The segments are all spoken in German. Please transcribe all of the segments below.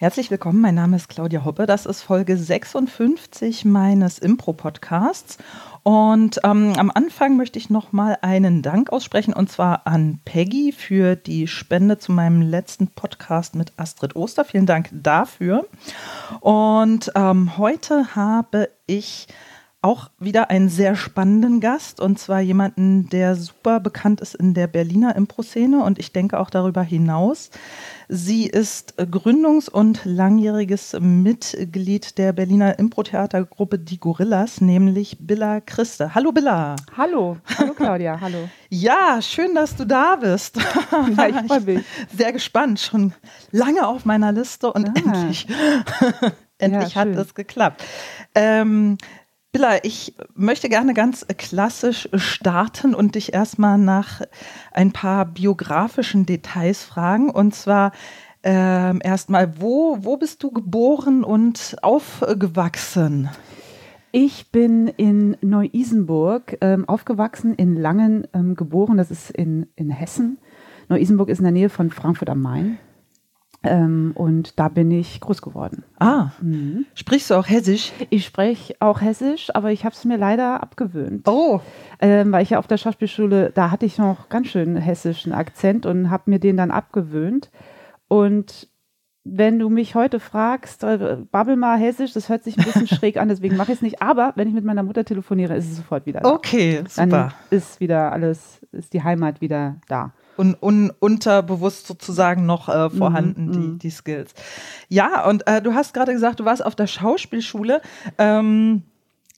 Herzlich willkommen, mein Name ist Claudia Hoppe. Das ist Folge 56 meines Impro-Podcasts. Und ähm, am Anfang möchte ich nochmal einen Dank aussprechen und zwar an Peggy für die Spende zu meinem letzten Podcast mit Astrid Oster. Vielen Dank dafür. Und ähm, heute habe ich auch wieder einen sehr spannenden Gast und zwar jemanden, der super bekannt ist in der Berliner Impro-Szene und ich denke auch darüber hinaus. Sie ist Gründungs- und langjähriges Mitglied der Berliner Impro-Theatergruppe Die Gorillas, nämlich Billa Christe. Hallo Billa. Hallo, hallo Claudia, hallo. Ja, schön, dass du da bist. Ja, ich freue mich. Sehr gespannt, schon lange auf meiner Liste und ah. endlich, endlich ja, hat es geklappt. Ähm, Billa, ich möchte gerne ganz klassisch starten und dich erstmal nach ein paar biografischen Details fragen. Und zwar ähm, erstmal, wo, wo bist du geboren und aufgewachsen? Ich bin in Neu-Isenburg ähm, aufgewachsen, in Langen ähm, geboren, das ist in, in Hessen. Neu-Isenburg ist in der Nähe von Frankfurt am Main. Ähm, und da bin ich groß geworden. Ah, mhm. sprichst du auch Hessisch? Ich spreche auch Hessisch, aber ich habe es mir leider abgewöhnt. Oh. Ähm, weil ich ja auf der Schauspielschule, da hatte ich noch ganz schön hessischen Akzent und habe mir den dann abgewöhnt. Und wenn du mich heute fragst, äh, babbel mal hessisch, das hört sich ein bisschen schräg an, deswegen mache ich es nicht. Aber wenn ich mit meiner Mutter telefoniere, ist es sofort wieder da. Okay, super. Dann ist wieder alles, ist die Heimat wieder da un, un, unterbewusst sozusagen noch äh, vorhanden, mm, die, mhm. die Skills. Ja, und äh, du hast gerade gesagt, du warst auf der Schauspielschule. Ähm,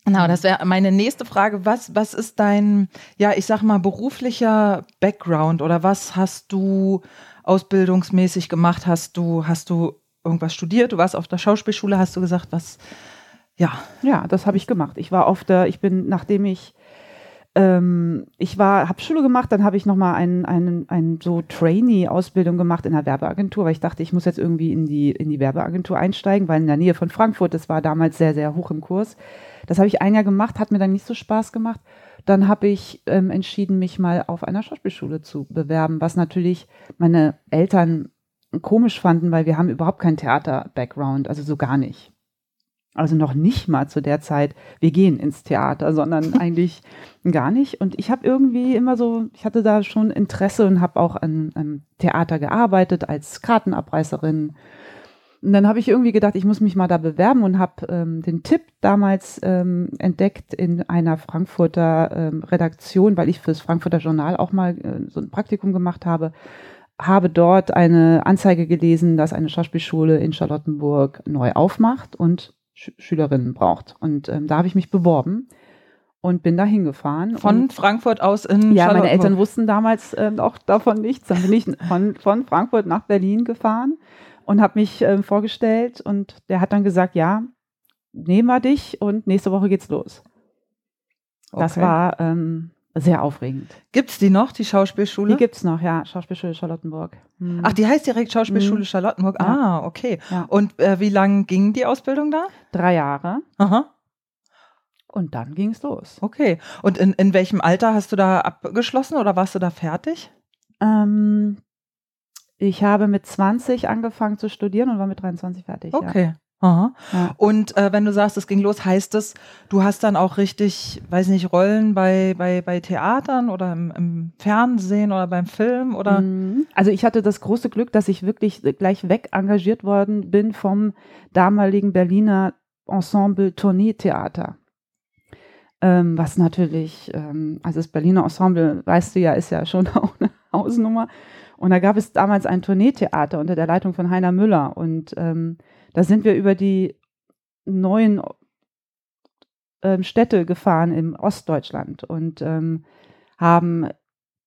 Genau, das wäre meine nächste Frage. Was, was ist dein, ja, ich sag mal, beruflicher Background oder was hast du ausbildungsmäßig gemacht? Hast du, hast du irgendwas studiert? Du warst auf der Schauspielschule, hast du gesagt, was, ja. Ja, das habe ich gemacht. Ich war auf der, ich bin, nachdem ich ähm, ich war, habe Schule gemacht, dann habe ich nochmal einen, einen, einen so Trainee-Ausbildung gemacht in der Werbeagentur, weil ich dachte, ich muss jetzt irgendwie in die, in die Werbeagentur einsteigen, weil in der Nähe von Frankfurt, das war damals sehr, sehr hoch im Kurs. Das habe ich ein Jahr gemacht, hat mir dann nicht so Spaß gemacht. Dann habe ich ähm, entschieden, mich mal auf einer Schauspielschule zu bewerben, was natürlich meine Eltern komisch fanden, weil wir haben überhaupt keinen Theater-Background, also so gar nicht. Also noch nicht mal zu der Zeit, wir gehen ins Theater, sondern eigentlich gar nicht. Und ich habe irgendwie immer so, ich hatte da schon Interesse und habe auch an, an Theater gearbeitet als Kartenabreißerin. Und dann habe ich irgendwie gedacht, ich muss mich mal da bewerben und habe ähm, den Tipp damals ähm, entdeckt in einer Frankfurter ähm, Redaktion, weil ich fürs Frankfurter Journal auch mal äh, so ein Praktikum gemacht habe habe dort eine Anzeige gelesen, dass eine Schauspielschule in Charlottenburg neu aufmacht und Sch Schülerinnen braucht. Und ähm, da habe ich mich beworben und bin da hingefahren. Von Frankfurt aus in Ja, meine Eltern wussten damals äh, auch davon nichts. Dann bin ich von, von Frankfurt nach Berlin gefahren und habe mich äh, vorgestellt und der hat dann gesagt, ja, nehmen wir dich und nächste Woche geht's los. Okay. Das war ähm, sehr aufregend. Gibt es die noch, die Schauspielschule? Die gibt es noch, ja, Schauspielschule Charlottenburg. Hm. Ach, die heißt direkt Schauspielschule hm. Charlottenburg. Ah, okay. Ja. Und äh, wie lang ging die Ausbildung da? Drei Jahre. Aha. Und dann ging es los. Okay. Und in, in welchem Alter hast du da abgeschlossen oder warst du da fertig? Ähm, ich habe mit 20 angefangen zu studieren und war mit 23 fertig. Okay. Ja. Aha. Ja. Und äh, wenn du sagst, es ging los, heißt es, du hast dann auch richtig, weiß nicht, Rollen bei, bei, bei Theatern oder im, im Fernsehen oder beim Film oder? Mhm. Also ich hatte das große Glück, dass ich wirklich gleich weg engagiert worden bin vom damaligen Berliner Ensemble Tourneetheater. Ähm, was natürlich, ähm, also das Berliner Ensemble, weißt du ja, ist ja schon auch eine Hausnummer. Und da gab es damals ein Tourneetheater unter der Leitung von Heiner Müller und ähm, da sind wir über die neuen ähm, Städte gefahren im Ostdeutschland und ähm, haben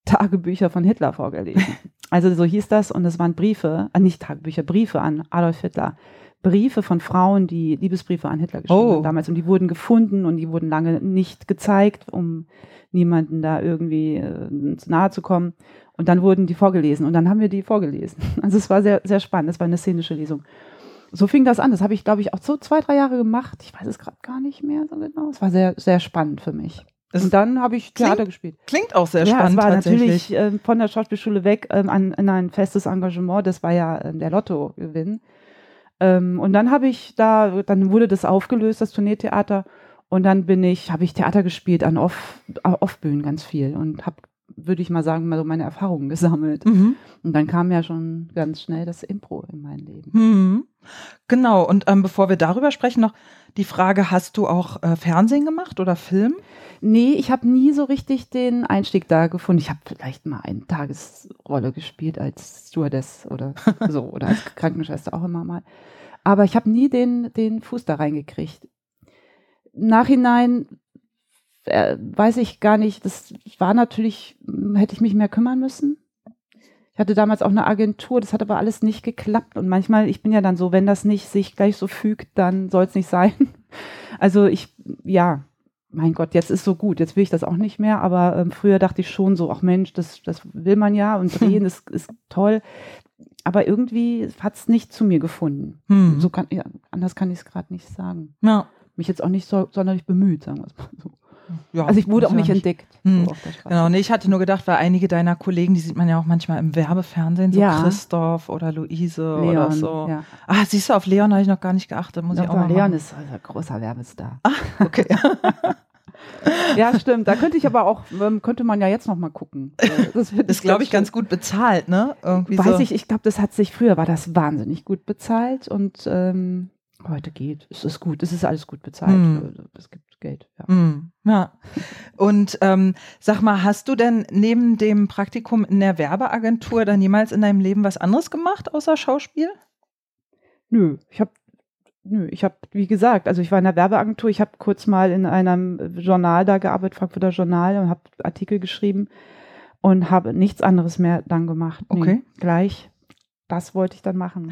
Tagebücher von Hitler vorgelesen. Also so hieß das und es waren Briefe, äh, nicht Tagebücher, Briefe an Adolf Hitler. Briefe von Frauen, die Liebesbriefe an Hitler geschrieben Oh. haben damals. Und die wurden gefunden und die wurden lange nicht gezeigt, um niemanden da irgendwie äh, nahe zu kommen. Und dann wurden die vorgelesen und dann haben wir die vorgelesen. Also es war sehr, sehr spannend. Es war eine szenische Lesung. So fing das an. Das habe ich, glaube ich, auch so zwei, drei Jahre gemacht. Ich weiß es gerade gar nicht mehr so genau. Es war sehr, sehr spannend für mich. Es und dann habe ich klingt Theater gespielt. Klingt auch sehr ja, spannend es war natürlich ähm, von der Schauspielschule weg ähm, an, an ein festes Engagement. Das war ja ähm, der Lottogewinn. Ähm, und dann habe ich da, dann wurde das aufgelöst, das Tourneetheater. Und dann bin ich, habe ich Theater gespielt an Off, äh, Off-Bühnen ganz viel und habe, würde ich mal sagen, mal so meine Erfahrungen gesammelt. Mhm. Und dann kam ja schon ganz schnell das Impro in mein Leben. Mhm. Genau, und ähm, bevor wir darüber sprechen, noch die Frage, hast du auch äh, Fernsehen gemacht oder Film? Nee, ich habe nie so richtig den Einstieg da gefunden. Ich habe vielleicht mal eine Tagesrolle gespielt als Stewardess oder so oder als Krankenschwester auch immer mal. Aber ich habe nie den, den Fuß da reingekriegt. Nachhinein äh, weiß ich gar nicht, das war natürlich, hm, hätte ich mich mehr kümmern müssen. Ich hatte damals auch eine Agentur, das hat aber alles nicht geklappt. Und manchmal, ich bin ja dann so, wenn das nicht sich gleich so fügt, dann soll es nicht sein. Also ich, ja, mein Gott, jetzt ist so gut, jetzt will ich das auch nicht mehr, aber ähm, früher dachte ich schon so, ach Mensch, das, das will man ja und drehen ist, ist toll. Aber irgendwie hat es nicht zu mir gefunden. Hm. So kann, ja, anders kann ich es gerade nicht sagen. Ja. Mich jetzt auch nicht so sonderlich bemüht, sagen wir es mal so. Ja. Also ich wurde auch nicht entdeckt. Hm. So. Genau, nee, ich hatte nur gedacht, weil einige deiner Kollegen, die sieht man ja auch manchmal im Werbefernsehen, so Ja. Christoph oder Luise oder Leon, so. ja. Ah, siehst du, auf Leon habe ich noch gar nicht geachtet, muss ich auch mal Leon machen. ist also ein großer Werbestar. Okay. Ja, stimmt. Da könnte ich aber auch, ähm, könnte man ja jetzt noch mal gucken. Das, ist, glaube ich, ganz gut bezahlt, ne? Irgendwie Weiß so. ich, ich glaube, das hat sich, früher war das wahnsinnig gut bezahlt und ähm, heute geht. Es ist gut, es ist alles gut bezahlt. Hm. Es gibt Geld, ja. Mm, ja. Und ähm, sag mal, hast du denn neben dem Praktikum in der Werbeagentur dann jemals in deinem Leben was anderes gemacht außer Schauspiel? Nö, ich habe Nö, ich habe, wie gesagt, also ich war in der Werbeagentur, ich habe kurz mal in einem Journal da gearbeitet, Frankfurter Journal, und habe Artikel geschrieben und habe nichts anderes mehr dann gemacht. Nee, Okay. gleich, das wollte ich dann machen.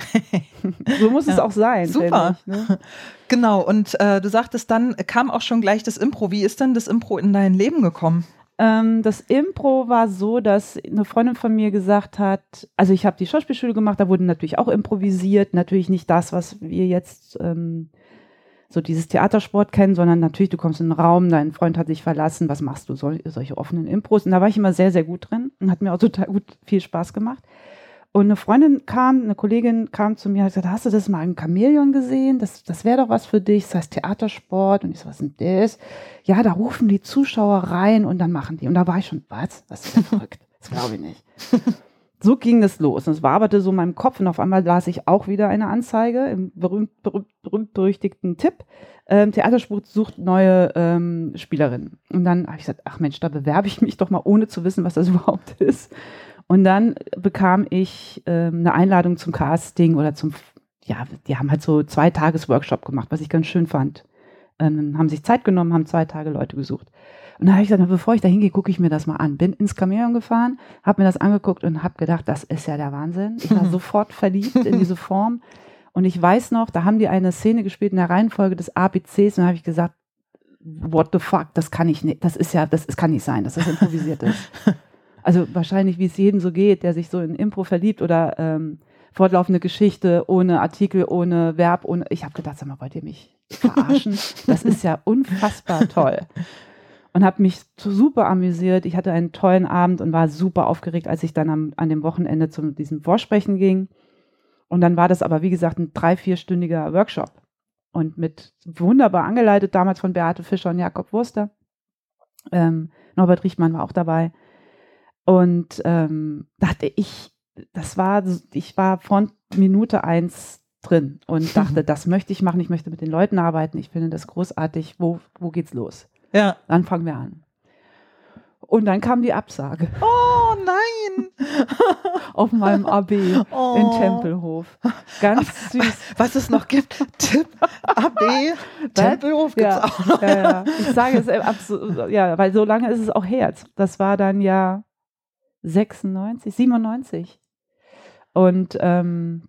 so muss es Ja, auch sein. super. Ich, ne? Genau, und äh, du sagtest dann, kam auch schon gleich das Impro. Wie ist denn das Impro in dein Leben gekommen? Ähm, das Impro war so, dass eine Freundin von mir gesagt hat, also ich habe die Schauspielschule gemacht, da wurde natürlich auch improvisiert, natürlich nicht das, was wir jetzt ähm, so dieses Theatersport kennen, sondern natürlich, du kommst in einen Raum, dein Freund hat dich verlassen, was machst du, Sol solche offenen Impros? Und da war ich immer sehr, sehr gut drin und hat mir auch total gut viel Spaß gemacht. Und eine Freundin kam, eine Kollegin kam zu mir und hat gesagt, hast du das mal im Chamäleon gesehen? Das, das wäre doch was für dich. Das heißt Theatersport. Und ich so, was ist denn das? Ja, da rufen die Zuschauer rein und dann machen die. Und da war ich schon, was? Das ist verrückt. Das glaube ich nicht. So ging das los. Und es waberte so in meinem Kopf und auf einmal las ich auch wieder eine Anzeige im berühmt, berühmt, berühmt berüchtigten Tipp. Ähm, Theatersport sucht neue ähm, Spielerinnen. Und dann habe ich gesagt, ach Mensch, da bewerbe ich mich doch mal, ohne zu wissen, was das überhaupt ist. Und dann bekam ich ähm, eine Einladung zum Casting oder zum, ja, die haben halt so zwei Tages Workshop gemacht, was ich ganz schön fand. Ähm, haben sich Zeit genommen, haben zwei Tage Leute gesucht. Und da habe ich gesagt, bevor ich da hingehe, gucke ich mir das mal an. Bin ins Chamäleon gefahren, habe mir das angeguckt und habe gedacht, das ist ja der Wahnsinn. Ich war sofort verliebt in diese Form. Und ich weiß noch, da haben die eine Szene gespielt in der Reihenfolge des ABCs und da habe ich gesagt, what the fuck, das kann ich nicht, das ist ja, das, das kann nicht sein, dass das improvisiert ist. Also wahrscheinlich, wie es jedem so geht, der sich so in Impro verliebt oder ähm, fortlaufende Geschichte ohne Artikel, ohne Verb, ohne. Ich habe gedacht, sag mal, wollt ihr mich verarschen? Das ist ja unfassbar toll. Und habe mich super amüsiert. Ich hatte einen tollen Abend und war super aufgeregt, als ich dann am, an dem Wochenende zu diesem Vorsprechen ging. Und dann war das aber, wie gesagt, ein drei-, vierstündiger Workshop. Und mit wunderbar angeleitet, damals von Beate Fischer und Jakob Wurster. Ähm, Norbert Riechmann war auch dabei. Und ähm, dachte ich, das war, ich war von Minute eins drin und dachte, das möchte ich machen, ich möchte mit den Leuten arbeiten, ich finde das großartig, wo, wo geht's los? Ja. Dann fangen wir an. Und dann kam die Absage Oh nein! auf meinem AB Oh. in Tempelhof. Ganz süß. Was es noch gibt. Tipp, AB, Tempelhof gibt's ja, auch noch. Ja, ja. Ich sage es äh, ja, weil so lange ist es auch her. Das war dann ja 96, 97. Und ähm,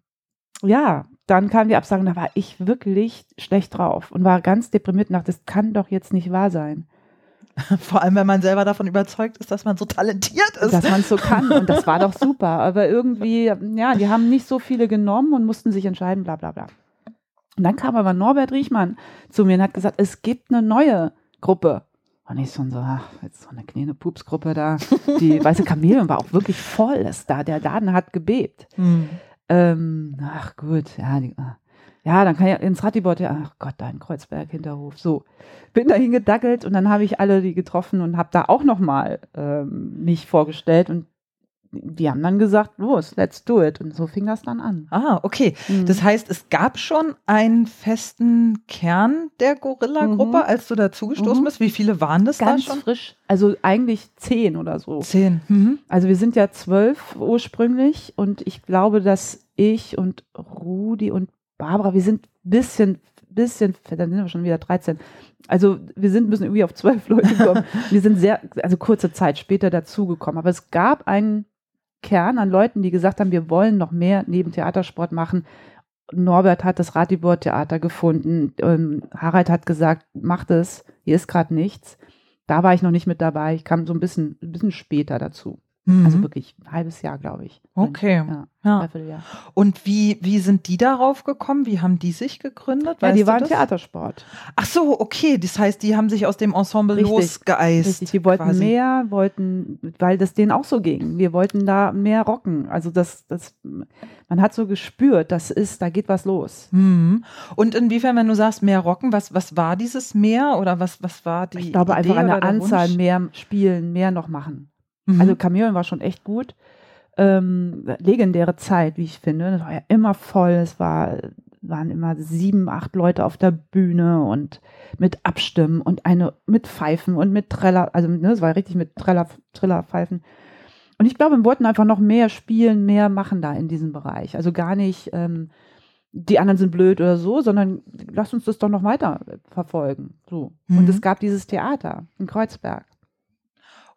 ja, dann kam die Absage da war ich wirklich schlecht drauf und war ganz deprimiert und dachte, das kann doch jetzt nicht wahr sein. Vor allem, wenn man selber davon überzeugt ist, dass man so talentiert ist. Dass man es so kann und das war doch super. Aber irgendwie, ja, die haben nicht so viele genommen und mussten sich entscheiden, bla bla bla. Und dann kam aber Norbert Riechmann zu mir und hat gesagt, es gibt eine neue Gruppe. Und ich so, ach, jetzt so eine kleine Pupsgruppe da. Die weiße Chamäleon war auch wirklich voll. Das da, der Laden hat gebebt. Hm. Ähm, ach gut, ja, die, ah. ja, dann kann ich ins Ratibot, ja, ach Gott, da in Kreuzberg, Hinterhof. So, bin dahin gedackelt und dann habe ich alle die getroffen und habe da auch nochmal ähm, mich vorgestellt und die haben dann gesagt, los, let's do it. Und so fing das dann an. Ah, okay. Mhm. Das heißt, es gab schon einen festen Kern der Gorilla-Gruppe, mhm. als du dazugestoßen mhm. bist. Wie viele waren das Ganz da schon? frisch. Also eigentlich zehn oder so. Zehn. Mhm. Also wir sind ja zwölf ursprünglich und ich glaube, dass ich und Rudi und Barbara, wir sind ein bisschen, bisschen, dann sind wir schon wieder 13. Also wir sind müssen irgendwie auf zwölf Leute kommen. wir sind sehr, also kurze Zeit später dazugekommen. Aber es gab einen Kern an Leuten, die gesagt haben, wir wollen noch mehr neben Theatersport machen. Norbert hat das Ratibor-Theater gefunden. Ähm, Harald hat gesagt, macht es, hier ist gerade nichts. Da war ich noch nicht mit dabei. Ich kam so ein bisschen, ein bisschen später dazu. Mhm. Also wirklich ein halbes Jahr, glaube ich. Okay. Ja, ja. Und wie, wie sind die darauf gekommen? Wie haben die sich gegründet? Ja, die waren Theatersport. Ach so, okay. Das heißt, die haben sich aus dem Ensemble richtig, losgeeist. Richtig. Die wollten quasi. mehr, wollten, weil das denen auch so ging. Wir wollten da mehr rocken. Also das, das, man hat so gespürt, das ist, da geht was los. Mhm. Und inwiefern, wenn du sagst, mehr rocken, was, was war dieses mehr oder was, was war die? Ich glaube Idee einfach an der Anzahl Wunsch? mehr spielen, mehr noch machen. Mhm. Also Chameleon war schon echt gut. Ähm, legendäre Zeit, wie ich finde. Das war ja immer voll. Es war, waren immer sieben, acht Leute auf der Bühne und mit Abstimmen und eine mit Pfeifen und mit Treller, also ne, es war richtig mit Treller, Trillerpfeifen. Und ich glaube, wir wollten einfach noch mehr spielen, mehr machen da in diesem Bereich. Also gar nicht, ähm, die anderen sind blöd oder so, sondern lass uns das doch noch weiter verfolgen. So. Mhm. Und es gab dieses Theater in Kreuzberg.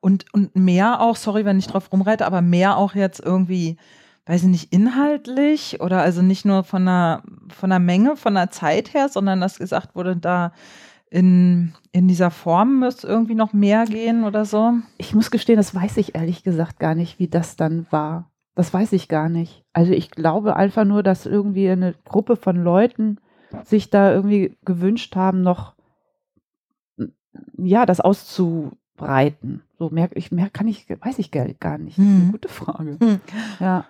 Und, und mehr auch, sorry, wenn ich drauf rumreite, aber mehr auch jetzt irgendwie, weiß ich nicht, inhaltlich oder also nicht nur von der, von der Menge, von der Zeit her, sondern dass gesagt wurde, da in, in dieser Form müsste irgendwie noch mehr gehen oder so? Ich muss gestehen, das weiß ich ehrlich gesagt gar nicht, wie das dann war. Das weiß ich gar nicht. Also ich glaube einfach nur, dass irgendwie eine Gruppe von Leuten sich da irgendwie gewünscht haben, noch ja, das auszu, breiten? So mehr, ich mehr kann ich, weiß ich gar nicht. Das ist eine hm. gute Frage. Hm. Ja.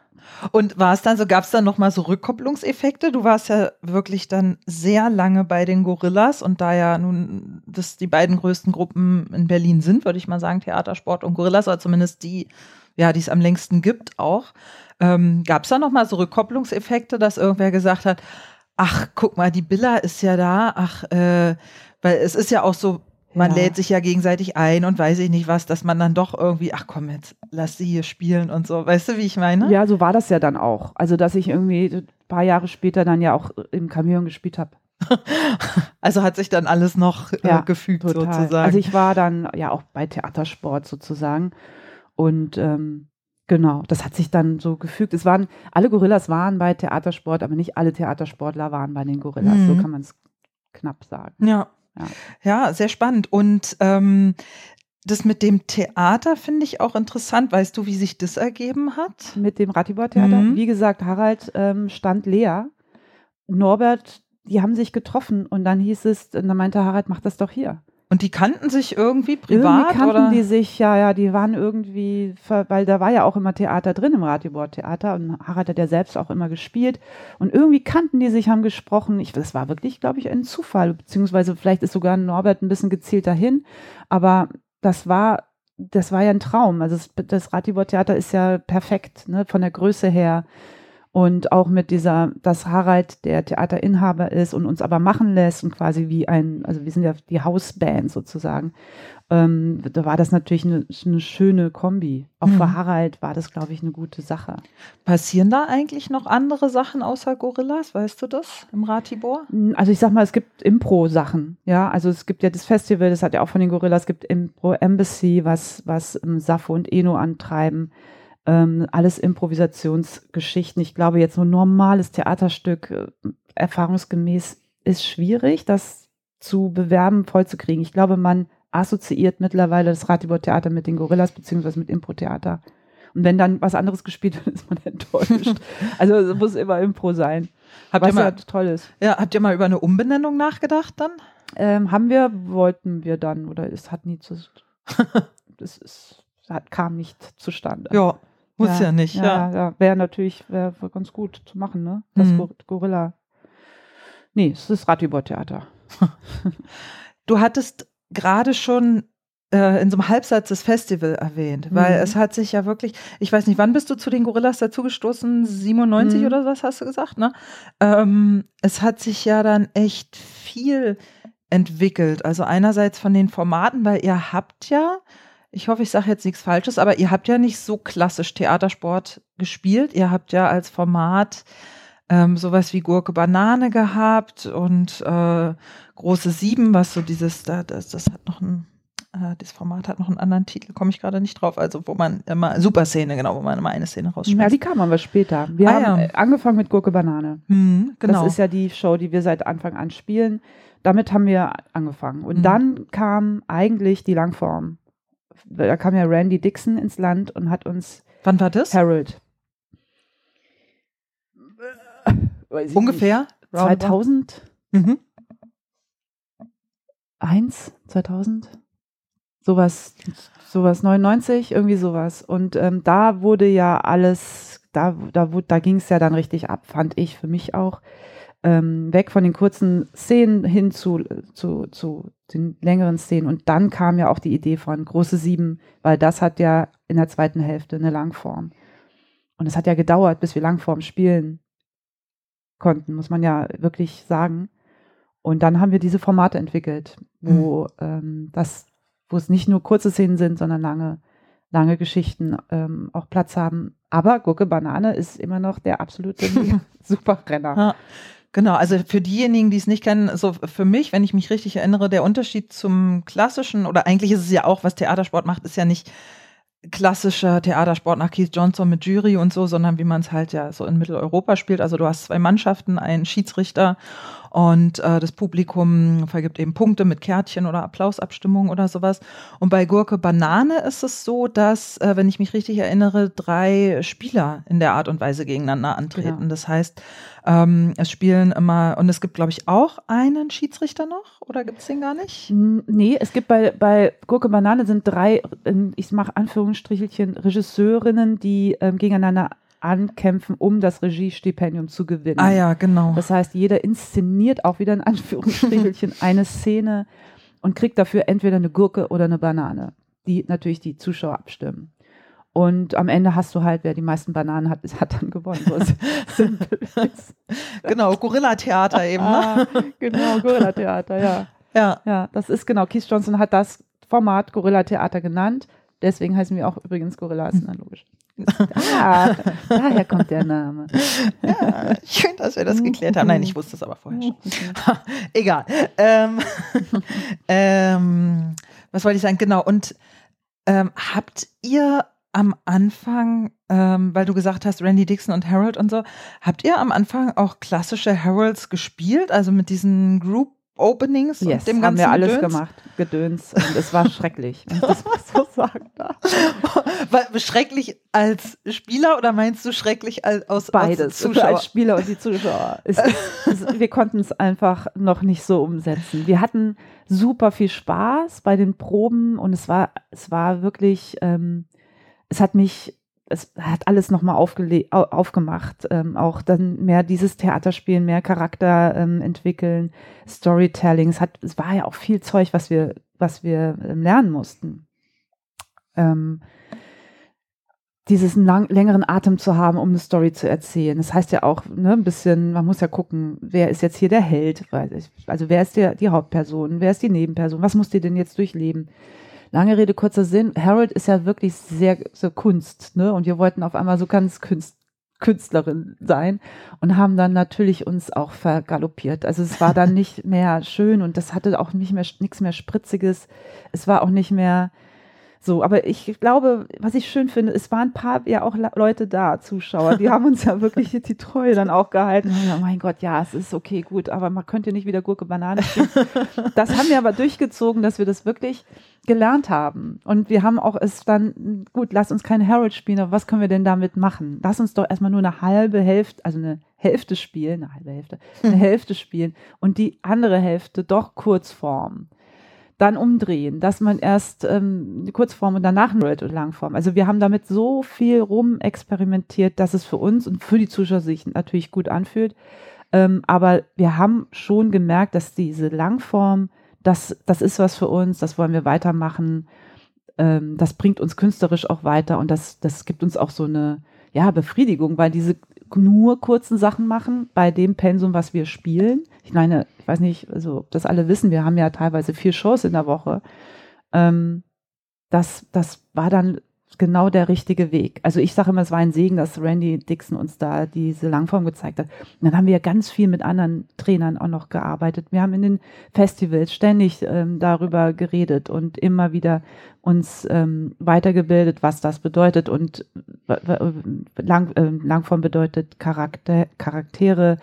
Und war es dann so, gab es dann nochmal so Rückkopplungseffekte? Du warst ja wirklich dann sehr lange bei den Gorillas und da ja nun das die beiden größten Gruppen in Berlin sind, würde ich mal sagen, Theatersport und Gorillas, oder zumindest die, ja, die es am längsten gibt auch. Ähm, gab es da nochmal so Rückkopplungseffekte, dass irgendwer gesagt hat, ach, guck mal, die Billa ist ja da, ach, äh, weil es ist ja auch so, man ja. lädt sich ja gegenseitig ein und weiß ich nicht was, dass man dann doch irgendwie, ach komm jetzt, lass sie hier spielen und so. Weißt du, wie ich meine? Ja, so war das ja dann auch. Also, dass ich irgendwie ein paar Jahre später dann ja auch im Kamion gespielt habe. also hat sich dann alles noch äh, ja, gefügt total. sozusagen. Also ich war dann ja auch bei Theatersport sozusagen und ähm, genau, das hat sich dann so gefügt. Es waren alle Gorillas waren bei Theatersport, aber nicht alle Theatersportler waren bei den Gorillas. Mhm. So kann man es knapp sagen. Ja. Ja, ja sehr spannend. Und ähm, das mit dem Theater finde ich auch interessant. Weißt du, wie sich das ergeben hat? Mit dem Ratibor-Theater? Mhm. Wie gesagt, Harald ähm, stand leer. Norbert, die haben sich getroffen und dann hieß es, und dann meinte Harald, mach das doch hier. Und die kannten sich irgendwie privat? Irgendwie kannten oder? die sich, ja, ja, die waren irgendwie, weil da war ja auch immer Theater drin im Ratibor-Theater und Harald hat ja selbst auch immer gespielt und irgendwie kannten die sich, haben gesprochen. Ich, das war wirklich, glaube ich, ein Zufall, beziehungsweise vielleicht ist sogar Norbert ein bisschen gezielt dahin, aber das war, das war ja ein Traum. Also das, das Ratibor-Theater ist ja perfekt, ne, von der Größe her und auch mit dieser, dass Harald der Theaterinhaber ist und uns aber machen lässt und quasi wie ein, also wir sind ja die Hausband sozusagen. Ähm, da war das natürlich eine, eine schöne Kombi. Auch mhm. für Harald war das, glaube ich, eine gute Sache. Passieren da eigentlich noch andere Sachen außer Gorillas? Weißt du das im Ratibor? Also ich sag mal, es gibt Impro-Sachen. Ja, also es gibt ja das Festival, das hat ja auch von den Gorillas, es gibt Impro Embassy, was, was um, ähm, Safo und Eno antreiben. Ähm, alles Improvisationsgeschichten. Ich glaube, jetzt so ein normales Theaterstück, äh, erfahrungsgemäß, ist schwierig, das zu bewerben, vollzukriegen. Ich glaube, man assoziiert mittlerweile das Ratibor-Theater mit den Gorillas beziehungsweise mit Impro-Theater. Und wenn dann was anderes gespielt wird, ist man enttäuscht. also es muss immer Impro sein. Habt was ihr mal, ja toll ist. ja, habt ihr mal über eine Umbenennung nachgedacht dann? Ähm, haben wir, wollten wir dann, oder es hat nie zu. das ist, hat, kam nicht zustande. Ja, muss ja, nicht. Ja, Ja, ja. wäre natürlich wär ganz gut zu machen, ne? Das Mhm. Gor- Gorilla. Nee, es ist Ratibor-Theater. Du hattest gerade schon äh, in so einem Halbsatz das Festival erwähnt, weil Mhm. es hat sich ja wirklich, ich weiß nicht, wann bist du zu den Gorillas dazugestoßen? 97 Mhm. oder was hast du gesagt, ne? Ähm, es hat sich ja dann echt viel entwickelt. Also einerseits von den Formaten, weil ihr habt ja, ich hoffe, ich sage jetzt nichts Falsches, aber ihr habt ja nicht so klassisch Theatersport gespielt. Ihr habt ja als Format ähm, sowas wie Gurke Banane gehabt und äh, große Sieben, was so dieses, da, das, das hat noch ein, äh, das Format hat noch einen anderen Titel, komme ich gerade nicht drauf. Also wo man immer, Superszene, genau, wo man immer eine Szene Ja, rausschmeißt. die kam aber später. Wir Ah, haben ja. äh, angefangen mit Gurke Banane. hm, genau. Das ist ja die Show, die wir seit Anfang an spielen. Damit haben wir angefangen. Und Mhm. dann kam eigentlich die Langform. Da kam ja Randy Dixon ins Land und hat uns Wann war das? Harold. Ungefähr? nicht. 2001, Mhm. 2000? Sowas, sowas 99, irgendwie sowas. Und ähm, da wurde ja alles, da, da, da ging es ja dann richtig ab, fand ich für mich auch. Ähm, weg von den kurzen Szenen hin zu, zu, zu den längeren Szenen. Und dann kam ja auch die Idee von Große Sieben, weil das hat ja in der zweiten Hälfte eine Langform. Und es hat ja gedauert, bis wir Langform spielen konnten, muss man ja wirklich sagen. Und dann haben wir diese Formate entwickelt, wo ähm, das, wo es nicht nur kurze Szenen sind, sondern lange, lange Geschichten ähm, auch Platz haben. Aber Gurke Banane ist immer noch der absolute Superrenner. Ja. Genau, also für diejenigen, die es nicht kennen, so für mich, wenn ich mich richtig erinnere, der Unterschied zum klassischen, oder eigentlich ist es ja auch, was Theatersport macht, ist ja nicht klassischer Theatersport nach Keith Johnson mit Jury und so, sondern wie man es halt ja so in Mitteleuropa spielt. Also du hast zwei Mannschaften, einen Schiedsrichter und äh, das Publikum vergibt eben Punkte mit Kärtchen oder Applausabstimmung oder sowas. Und bei Gurke Banane ist es so, dass, äh, wenn ich mich richtig erinnere, drei Spieler in der Art und Weise gegeneinander antreten. Genau. Das heißt, ähm, es spielen immer, und es gibt, glaube ich, auch einen Schiedsrichter noch, oder gibt es den gar nicht? Nee, es gibt bei, bei Gurke Banane sind drei, ich mache Anführungsstrichelchen, Regisseurinnen, die ähm, gegeneinander ankämpfen, um das Regiestipendium zu gewinnen. Ah ja, genau. Das heißt, jeder inszeniert auch wieder in Anführungsstrichelchen eine Szene und kriegt dafür entweder eine Gurke oder eine Banane, die natürlich die Zuschauer abstimmen. Und am Ende hast du halt, wer die meisten Bananen hat, ist- hat dann gewonnen. So genau, Gorilla-Theater eben, ne? Ah, genau, Gorilla Theater, ja. Ja. Ja, das ist genau. Keith Johnson hat das Format Gorilla Theater genannt. Deswegen heißen wir auch übrigens Gorillas, na logisch. Ah, daher kommt der Name. ja. Schön, dass wir das geklärt haben. Nein, ich wusste es aber vorher schon. Egal. Ähm, ähm, was wollte ich sagen? Genau. Und ähm, habt ihr am Anfang, ähm, weil du gesagt hast, Randy Dixon und Harold und so, habt ihr am Anfang auch klassische Heralds gespielt? Also mit diesen Group Openings Yes, und dem haben ganzen wir alles Gedöns? gemacht, Gedöns. Und es war schrecklich, wenn ich das mal so sagen darf. Schrecklich als Spieler oder meinst du schrecklich als, aus, Beides, als Zuschauer? als Spieler und die Zuschauer. Es, es, wir konnten es einfach noch nicht so umsetzen. Wir hatten super viel Spaß bei den Proben und es war, es war wirklich, ähm, es hat mich, es hat alles nochmal aufgemacht. Ähm, auch dann mehr dieses Theaterspielen, mehr Charakter ähm, entwickeln, Storytelling. Es, hat, es war ja auch viel Zeug, was wir, was wir ähm, lernen mussten. Ähm, dieses lang, längeren Atem zu haben, um eine Story zu erzählen. Das heißt ja auch ne, ein bisschen, man muss ja gucken, wer ist jetzt hier der Held? Also wer ist der, die Hauptperson? Wer ist die Nebenperson? Was muss die denn jetzt durchleben? Lange Rede, kurzer Sinn. Harold ist ja wirklich sehr so Kunst, ne? Und wir wollten auf einmal so ganz Kunst, Künstlerin sein und haben dann natürlich uns auch vergaloppiert. Also es war dann nicht mehr schön und das hatte auch nicht mehr nichts mehr spritziges. Es war auch nicht mehr So, aber ich glaube, was ich schön finde, es waren ein paar ja auch Leute da, Zuschauer, die haben uns ja wirklich die Treue dann auch gehalten. Oh mein Gott, ja, es ist okay, gut, aber man könnte nicht wieder Gurke Banane spielen. Das haben wir aber durchgezogen, dass wir das wirklich gelernt haben. Und wir haben auch es dann, gut, lass uns keine Harold spielen, aber was können wir denn damit machen? Lass uns doch erstmal nur eine halbe Hälfte, also eine Hälfte spielen, eine halbe Hälfte, eine hm. Hälfte spielen und die andere Hälfte doch Kurzform dann umdrehen, dass man erst ähm, die Kurzform und danach eine Red- oder Langform. Also wir haben damit so viel rum experimentiert, dass es für uns und für die Zuschauer sich natürlich gut anfühlt. Ähm, aber wir haben schon gemerkt, dass diese Langform, das, das ist was für uns, das wollen wir weitermachen. Ähm, das bringt uns künstlerisch auch weiter und das, das gibt uns auch so eine ja, Befriedigung, weil diese nur kurzen Sachen machen bei dem Pensum, was wir spielen. Ich meine, ich weiß nicht, also ob das alle wissen, wir haben ja teilweise vier Shows in der Woche. Ähm, das, das war dann genau der richtige Weg. Also ich sage immer, es war ein Segen, dass Randy Dixon uns da diese Langform gezeigt hat. Und dann haben wir ganz viel mit anderen Trainern auch noch gearbeitet. Wir haben in den Festivals ständig ähm, darüber geredet und immer wieder uns ähm, weitergebildet, was das bedeutet. Und Lang, äh, Langform bedeutet Charakter, Charaktere,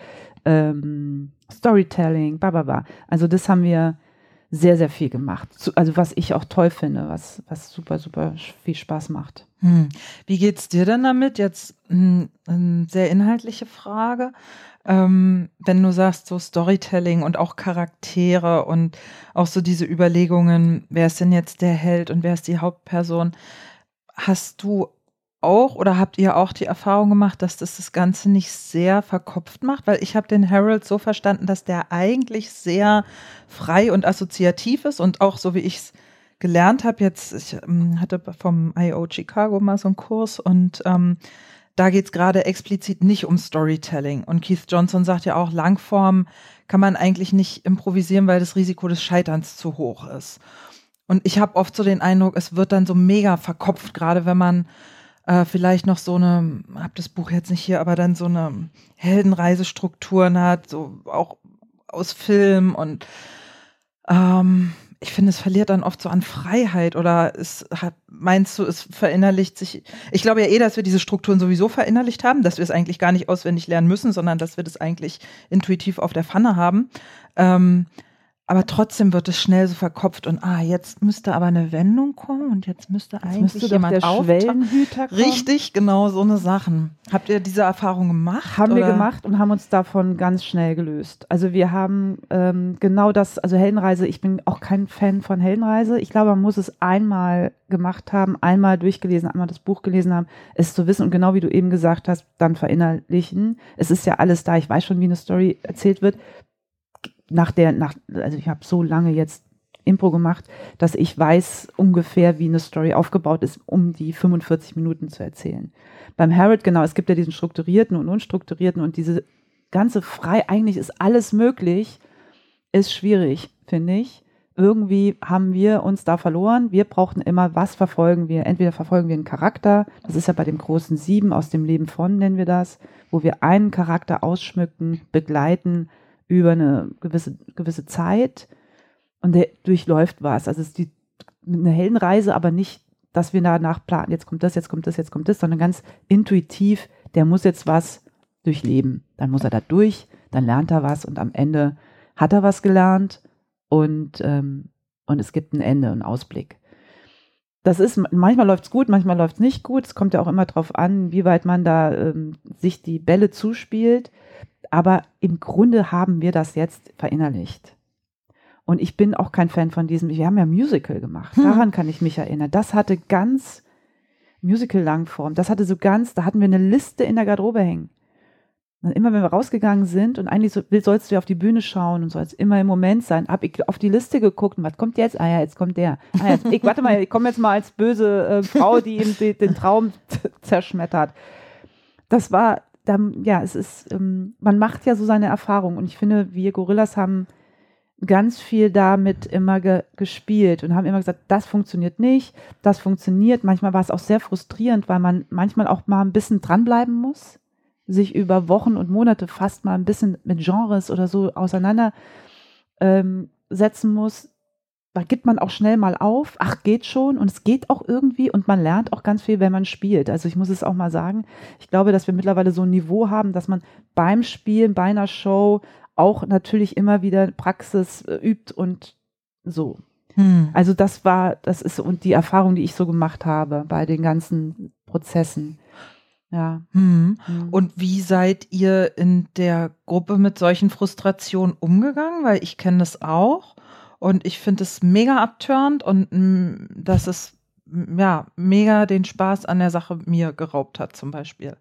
ähm, Storytelling, bla Also das haben wir sehr, sehr viel gemacht. Also was ich auch toll finde, was, was super, super viel Spaß macht. Hm. Wie geht's dir denn damit? Jetzt hm, eine sehr inhaltliche Frage. Ähm, wenn du sagst, so Storytelling und auch Charaktere und auch so diese Überlegungen, wer ist denn jetzt der Held und wer ist die Hauptperson, hast du auch oder habt ihr auch die Erfahrung gemacht, dass das das Ganze nicht sehr verkopft macht? Weil ich habe den Harold so verstanden, dass der eigentlich sehr frei und assoziativ ist und auch so wie ich es gelernt habe, jetzt, ich ähm, hatte vom IO Chicago mal so einen Kurs und ähm, da geht es gerade explizit nicht um Storytelling. Und Keith Johnson sagt ja auch, Langform kann man eigentlich nicht improvisieren, weil das Risiko des Scheiterns zu hoch ist. Und ich habe oft so den Eindruck, es wird dann so mega verkopft, gerade wenn man äh, vielleicht noch so eine, hab das Buch jetzt nicht hier, aber dann so eine Heldenreisestrukturen hat, so auch aus Film und ähm, ich finde, es verliert dann oft so an Freiheit oder es hat, meinst du, es verinnerlicht sich. Ich glaube ja eh, dass wir diese Strukturen sowieso verinnerlicht haben, dass wir es eigentlich gar nicht auswendig lernen müssen, sondern dass wir das eigentlich intuitiv auf der Pfanne haben. Ähm, aber trotzdem wird es schnell so verkopft und ah, jetzt müsste aber eine Wendung kommen und jetzt müsste jetzt eigentlich müsste jemand der Schwellenhüter kommen. Richtig, genau so eine Sachen. Habt ihr diese Erfahrung gemacht? Haben oder? wir gemacht und haben uns davon ganz schnell gelöst. Also wir haben ähm, genau das, also Heldenreise, ich bin auch kein Fan von Heldenreise. Ich glaube, man muss es einmal gemacht haben, einmal durchgelesen, einmal das Buch gelesen haben, es zu wissen und genau wie du eben gesagt hast, dann verinnerlichen. Es ist ja alles da, ich weiß schon, wie eine Story erzählt wird nach der, nach, also ich habe so lange jetzt Impro gemacht, dass ich weiß ungefähr, wie eine Story aufgebaut ist, um die 45 Minuten zu erzählen. Beim Harold, genau, es gibt ja diesen strukturierten und unstrukturierten und diese ganze frei, eigentlich ist alles möglich, ist schwierig, finde ich. Irgendwie haben wir uns da verloren. Wir brauchten immer, was verfolgen wir? Entweder verfolgen wir einen Charakter, das ist ja bei dem großen Sieben aus dem Leben von, nennen wir das, wo wir einen Charakter ausschmücken, begleiten, über eine gewisse, gewisse Zeit und der durchläuft was. Also es ist die, eine Heldenreise, aber nicht, dass wir danach planen, jetzt kommt das, jetzt kommt das, jetzt kommt das, sondern ganz intuitiv, der muss jetzt was durchleben. Dann muss er da durch, dann lernt er was und am Ende hat er was gelernt und, ähm, und es gibt ein Ende, einen Ausblick. Das ist, manchmal läuft es gut, manchmal läuft es nicht gut. Es kommt ja auch immer darauf an, wie weit man da ähm, sich die Bälle zuspielt. Aber im Grunde haben wir das jetzt verinnerlicht. Und ich bin auch kein Fan von diesem, wir haben ja Musical gemacht. Hm. Daran kann ich mich erinnern. Das hatte ganz Musical-Langform. Das hatte so ganz, da hatten wir eine Liste in der Garderobe hängen. Und immer wenn wir rausgegangen sind und eigentlich so, sollst du ja auf die Bühne schauen und sollst immer im Moment sein, habe ich auf die Liste geguckt und was kommt jetzt? Ah ja, jetzt kommt der. Ah, jetzt, ich warte mal, ich komme jetzt mal als böse äh, Frau, die ihm den, den Traum zerschmettert. Das war dann, ja, es ist, ähm, man macht ja so seine Erfahrungen und ich finde, wir Gorillas haben ganz viel damit immer ge gespielt und haben immer gesagt, das funktioniert nicht, das funktioniert. Manchmal war es auch sehr frustrierend, weil man manchmal auch mal ein bisschen dranbleiben muss, sich über Wochen und Monate fast mal ein bisschen mit Genres oder so auseinandersetzen ähm, muss, da gibt man auch schnell mal auf, ach, geht schon und es geht auch irgendwie und man lernt auch ganz viel, wenn man spielt. Also ich muss es auch mal sagen, ich glaube, dass wir mittlerweile so ein Niveau haben, dass man beim Spielen, bei einer Show auch natürlich immer wieder Praxis äh, übt und so. Hm. Also das war, das ist und die Erfahrung, die ich so gemacht habe bei den ganzen Prozessen. Ja. Hm. Hm. Und wie seid ihr in der Gruppe mit solchen Frustrationen umgegangen? Weil ich kenne das auch. Und ich finde es mega abturnt und mh, mm, dass es mm, ja mega den Spaß an der Sache mir geraubt hat, zum Beispiel.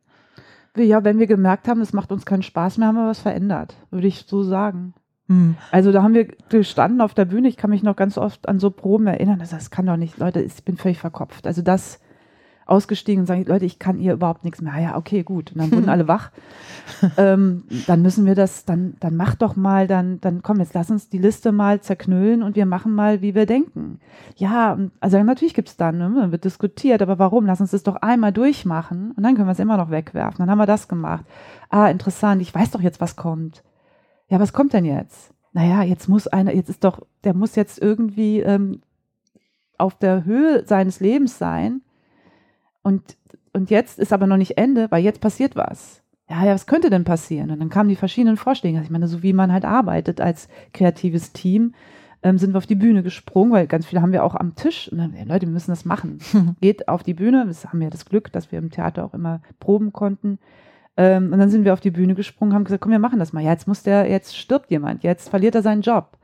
Ja, wenn wir gemerkt haben, es macht uns keinen Spaß mehr, haben wir was verändert, würde ich so sagen. Hm. Also da haben wir gestanden auf der Bühne. Ich kann mich noch ganz oft an so Proben erinnern. Also das kann doch nicht, Leute, ich bin völlig verkopft. Also das ausgestiegen und sagen, Leute, ich kann ihr überhaupt nichts mehr. Ah ja, okay, gut. Und dann wurden alle wach. ähm, dann müssen wir das, dann, dann mach doch mal, dann, dann komm, jetzt lass uns die Liste mal zerknüllen und wir machen mal, wie wir denken. Ja, also natürlich gibt's dann, ne, dann wird diskutiert, aber warum? Lass uns das doch einmal durchmachen und dann können wir es immer noch wegwerfen. Dann haben wir das gemacht. Ah, interessant, ich weiß doch jetzt, was kommt. Ja, was kommt denn jetzt? Naja, jetzt muss einer, jetzt ist doch, der muss jetzt irgendwie ähm, auf der Höhe seines Lebens sein und, und jetzt ist aber noch nicht Ende, weil jetzt passiert was. Ja, ja, was könnte denn passieren? Und dann kamen die verschiedenen Vorschläge. Also ich meine, so wie man halt arbeitet als kreatives Team, ähm, sind wir auf die Bühne gesprungen, weil ganz viele haben wir auch am Tisch. Und dann, ja, Leute, wir müssen das machen. Geht auf die Bühne. Das haben wir das Glück, dass wir im Theater auch immer proben konnten. Ähm, und dann sind wir auf die Bühne gesprungen, haben gesagt, komm, wir machen das mal. Ja, jetzt muss der, jetzt stirbt jemand, jetzt verliert er seinen Job.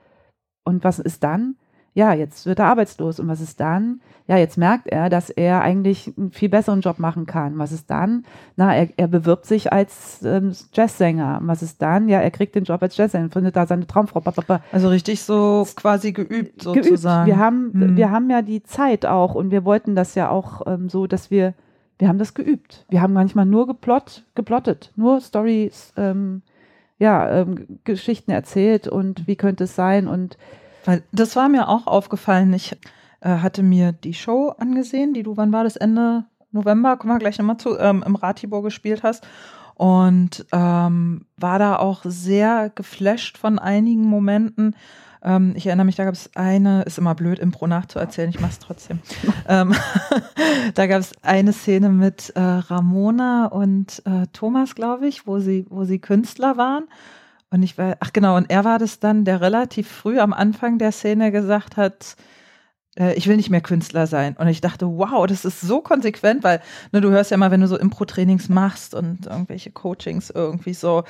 Und was ist dann? Ja, jetzt wird er arbeitslos. Und was ist dann? Ja, jetzt merkt er, dass er eigentlich einen viel besseren Job machen kann. Was ist dann? Na, er, er bewirbt sich als ähm, Jazzsänger. Und was ist dann? Ja, er kriegt den Job als Jazzsänger, findet da seine Traumfrau. Also richtig so quasi geübt sozusagen. Geübt. Wir haben, hm. wir haben ja die Zeit auch und wir wollten das ja auch ähm, so, dass wir, wir haben das geübt. Wir haben manchmal nur geplott, geplottet, nur Stories, ähm, ja, ähm, Geschichten erzählt und wie könnte es sein und weil das war mir auch aufgefallen. Ich äh, hatte mir die Show angesehen, die du, wann war das, Ende November, kommen wir gleich nochmal zu, ähm, im Ratibor gespielt hast. Und ähm, war da auch sehr geflasht von einigen Momenten. Ähm, ich erinnere mich, da gab es eine, ist immer blöd, Impro nachzuerzählen, ich mache es trotzdem. ähm, da gab es eine Szene mit äh, Ramona und äh, Thomas, glaube ich, wo sie, wo sie Künstler waren. Und ich war, ach genau, und er war das dann, der relativ früh am Anfang der Szene gesagt hat, äh, ich will nicht mehr Künstler sein. Und ich dachte, wow, das ist so konsequent, weil ne, du hörst ja mal, wenn du so Impro-Trainings machst und irgendwelche Coachings irgendwie so,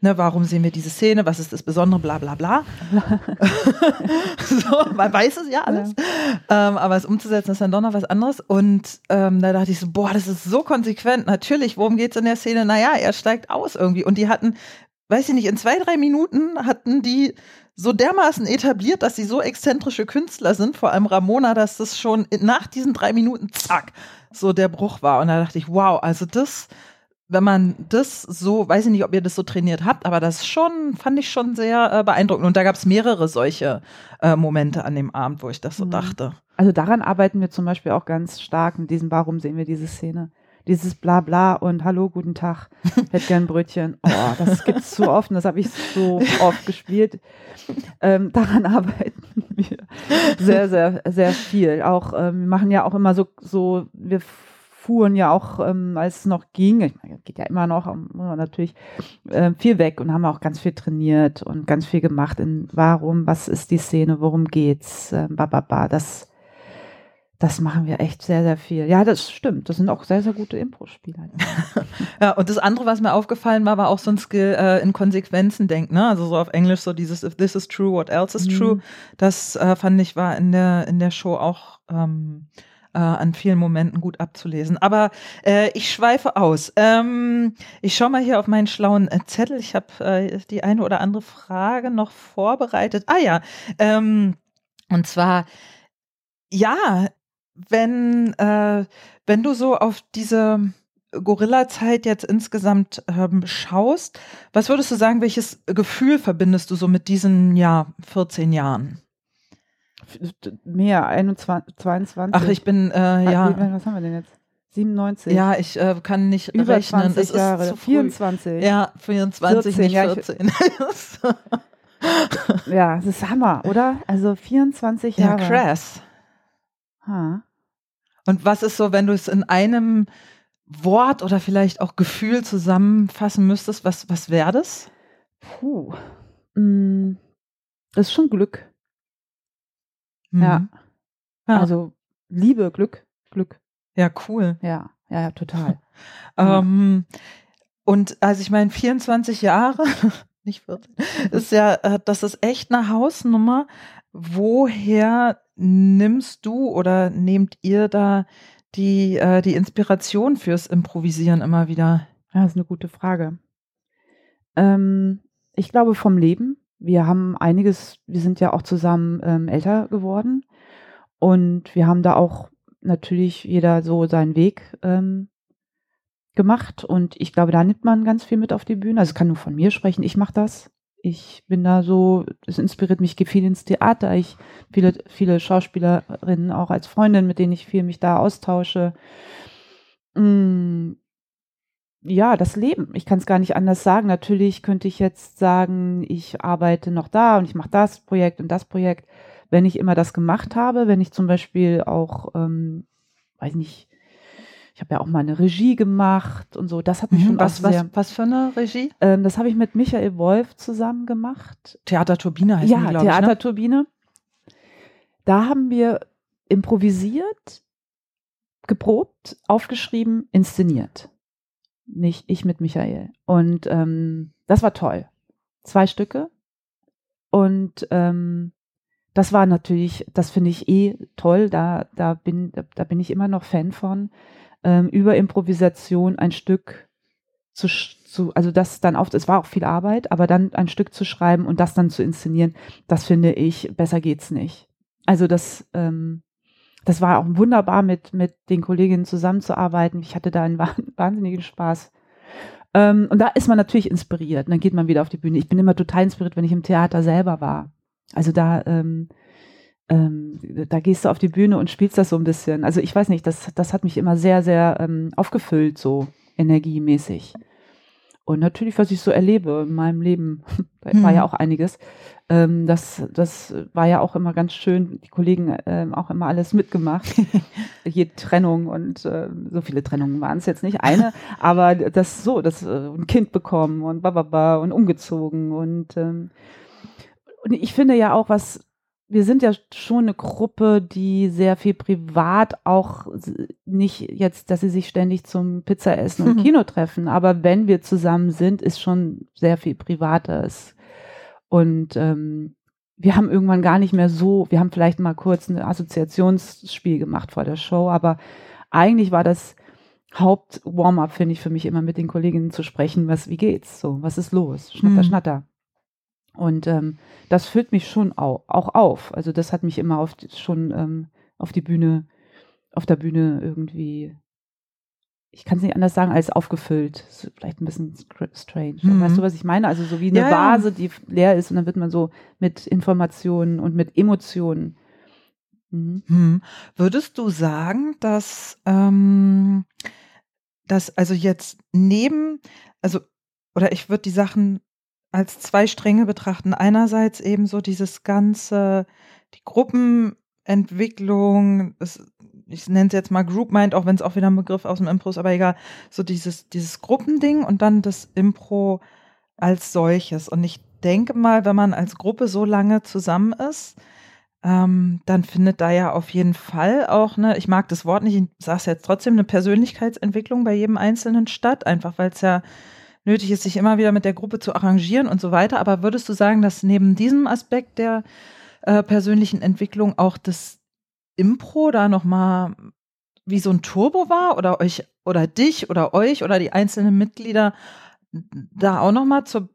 ne, warum sehen wir diese Szene, was ist das Besondere, bla bla bla. so, man weiß es ja alles. Ja. Ähm, aber es umzusetzen ist dann doch noch was anderes. Und ähm, da dachte ich so, boah, das ist so konsequent. Natürlich, worum geht es in der Szene? Naja, er steigt aus irgendwie. Und die hatten weiß ich nicht, in zwei, drei Minuten hatten die so dermaßen etabliert, dass sie so exzentrische Künstler sind, vor allem Ramona, dass das schon nach diesen drei Minuten, zack, so der Bruch war. Und da dachte ich, wow, also das, wenn man das so, weiß ich nicht, ob ihr das so trainiert habt, aber das schon, fand ich schon sehr äh, beeindruckend. Und da gab es mehrere solche äh, Momente an dem Abend, wo ich das so mhm. dachte. Also daran arbeiten wir zum Beispiel auch ganz stark mit diesem, warum sehen wir diese Szene? Dieses Blabla und Hallo, guten Tag, hätte gern Brötchen. Oh, das gibt's zu oft und das habe ich so oft gespielt. Ähm, daran arbeiten wir sehr, sehr, sehr viel. Auch ähm, wir machen ja auch immer so, so wir fuhren ja auch, ähm, als es noch ging, ich meine, geht ja immer noch, natürlich äh, viel weg und haben auch ganz viel trainiert und ganz viel gemacht in warum, was ist die Szene, worum geht's, äh, ba, ba, ba. Das das machen wir echt sehr, sehr viel. Ja, das stimmt. Das sind auch sehr, sehr gute Impro-Spieler. ja, und das andere, was mir aufgefallen war, war auch so ein Skill äh, in Konsequenzen denken. Ne? Also so auf Englisch so dieses If this is true, what else is mhm. true. Das äh, fand ich war in der, in der Show auch ähm, äh, an vielen Momenten gut abzulesen. Aber äh, ich schweife aus. Ähm, ich schaue mal hier auf meinen schlauen äh, Zettel. Ich habe äh, die eine oder andere Frage noch vorbereitet. Ah ja, ähm, und zwar, ja, wenn, äh, wenn du so auf diese Gorilla-Zeit jetzt insgesamt ähm, schaust, was würdest du sagen, welches Gefühl verbindest du so mit diesen, ja, 14 Jahren? Mehr, 21, 22. Ach, ich bin, äh, ja. Was haben wir denn jetzt? 97. Ja, ich äh, kann nicht Über rechnen. 20 Jahre. 24. Ja, 24, 14, nicht 14. Ja, ja, das ist Hammer, oder? Also 24 Jahre. Ja, krass. Ha. Und was ist so, wenn du es in einem Wort oder vielleicht auch Gefühl zusammenfassen müsstest, was, was wäre das? Puh. Mm, Das ist schon Glück. Mhm. Ja. Ja. Also Liebe, Glück, Glück. Ja, cool. Ja, ja, ja, total. Ähm, und also ich meine, 24 Jahre, nicht 14, ist ja, äh, das ist echt eine Hausnummer. Woher nimmst du oder nehmt ihr da die, äh, die Inspiration fürs Improvisieren immer wieder? Ja, das ist eine gute Frage. Ähm, ich glaube vom Leben. Wir haben einiges, wir sind ja auch zusammen ähm, älter geworden und wir haben da auch natürlich jeder so seinen Weg ähm, gemacht und ich glaube, da nimmt man ganz viel mit auf die Bühne. Also ich kann nur von mir sprechen, ich mache das. Ich bin da so, es inspiriert mich, ich gehe viel ins Theater. Ich viele, viele Schauspielerinnen auch als Freundin, mit denen ich viel mich da austausche. Mm, ja, das Leben. Ich kann es gar nicht anders sagen. Natürlich könnte ich jetzt sagen, ich arbeite noch da und ich mache das Projekt und das Projekt. Wenn ich immer das gemacht habe, wenn ich zum Beispiel auch, ähm, weiß nicht, ich habe ja auch mal eine Regie gemacht und so, das hat mich schon Mhm. was, auch sehr. was, was für eine Regie? Ähm, das habe ich mit Michael Wolf zusammen gemacht. Theaterturbine heißt die, Ja, glaube ich. Ne? Theaterturbine. Da haben wir improvisiert, geprobt, aufgeschrieben, inszeniert. Nicht ich mit Michael. Und ähm, das war toll. Zwei Stücke. Und ähm, das war natürlich, das finde ich eh toll. Da, da, bin, da, da bin ich immer noch Fan von. Ähm, über Improvisation ein Stück zu, zu, also das dann auf, es war auch viel Arbeit, aber dann ein Stück zu schreiben und das dann zu inszenieren, das finde ich, besser geht's nicht. Also das, ähm, das war auch wunderbar, mit, mit den Kolleginnen zusammenzuarbeiten. Ich hatte da einen wahn- wahnsinnigen Spaß. Ähm, und da ist man natürlich inspiriert. Und dann geht man wieder auf die Bühne. Ich bin immer total inspiriert, wenn ich im Theater selber war. Also da, ähm, ähm, da gehst du auf die Bühne und spielst das so ein bisschen. Also ich weiß nicht, das, das hat mich immer sehr, sehr ähm, aufgefüllt, so energiemäßig. Und natürlich, was ich so erlebe in meinem Leben, da war Mhm. ja auch einiges. Ähm, das, das war ja auch immer ganz schön. Die Kollegen ähm, auch immer alles mitgemacht. Jede Trennung und äh, so viele Trennungen waren es jetzt nicht. Eine, aber das so, das äh, ein Kind bekommen und bababa und umgezogen und ähm, und ich finde ja auch, was wir sind ja schon eine Gruppe, die sehr viel privat auch nicht jetzt, dass sie sich ständig zum Pizzaessen und Mhm. Kino treffen, aber wenn wir zusammen sind, ist schon sehr viel Privates. Und ähm, wir haben irgendwann gar nicht mehr so, wir haben vielleicht mal kurz ein Assoziationsspiel gemacht vor der Show, aber eigentlich war das Haupt-Warm-up, finde ich, für mich immer mit den Kolleginnen zu sprechen, was, wie geht's so, was ist los, schnatter, Mhm. schnatter. Und ähm, das füllt mich schon au auch auf. Also das hat mich immer auf schon ähm, auf die Bühne, auf der Bühne irgendwie, ich kann es nicht anders sagen, als aufgefüllt. Ist vielleicht ein bisschen str- strange. Mhm. Weißt du, was ich meine? Also so wie eine ja. Vase, die leer ist und dann wird man so mit Informationen und mit Emotionen. Mhm. Hm. Würdest du sagen, dass, ähm, dass also jetzt neben, also, oder ich würde die Sachen als zwei Stränge betrachten. Einerseits eben so dieses ganze, die Gruppenentwicklung, es, ich nenne es jetzt mal Group Mind, auch wenn es auch wieder ein Begriff aus dem Impro ist, aber egal, so dieses, dieses Gruppending und dann das Impro als solches. Und ich denke mal, wenn man als Gruppe so lange zusammen ist, ähm, dann findet da ja auf jeden Fall auch eine, ich mag das Wort nicht, ich sage es jetzt trotzdem, eine Persönlichkeitsentwicklung bei jedem Einzelnen statt, einfach weil es ja nötig ist, sich immer wieder mit der Gruppe zu arrangieren und so weiter. Aber würdest du sagen, dass neben diesem Aspekt der äh, persönlichen Entwicklung auch das Impro da nochmal wie so ein Turbo war oder euch oder dich oder euch oder die einzelnen Mitglieder da auch nochmal zur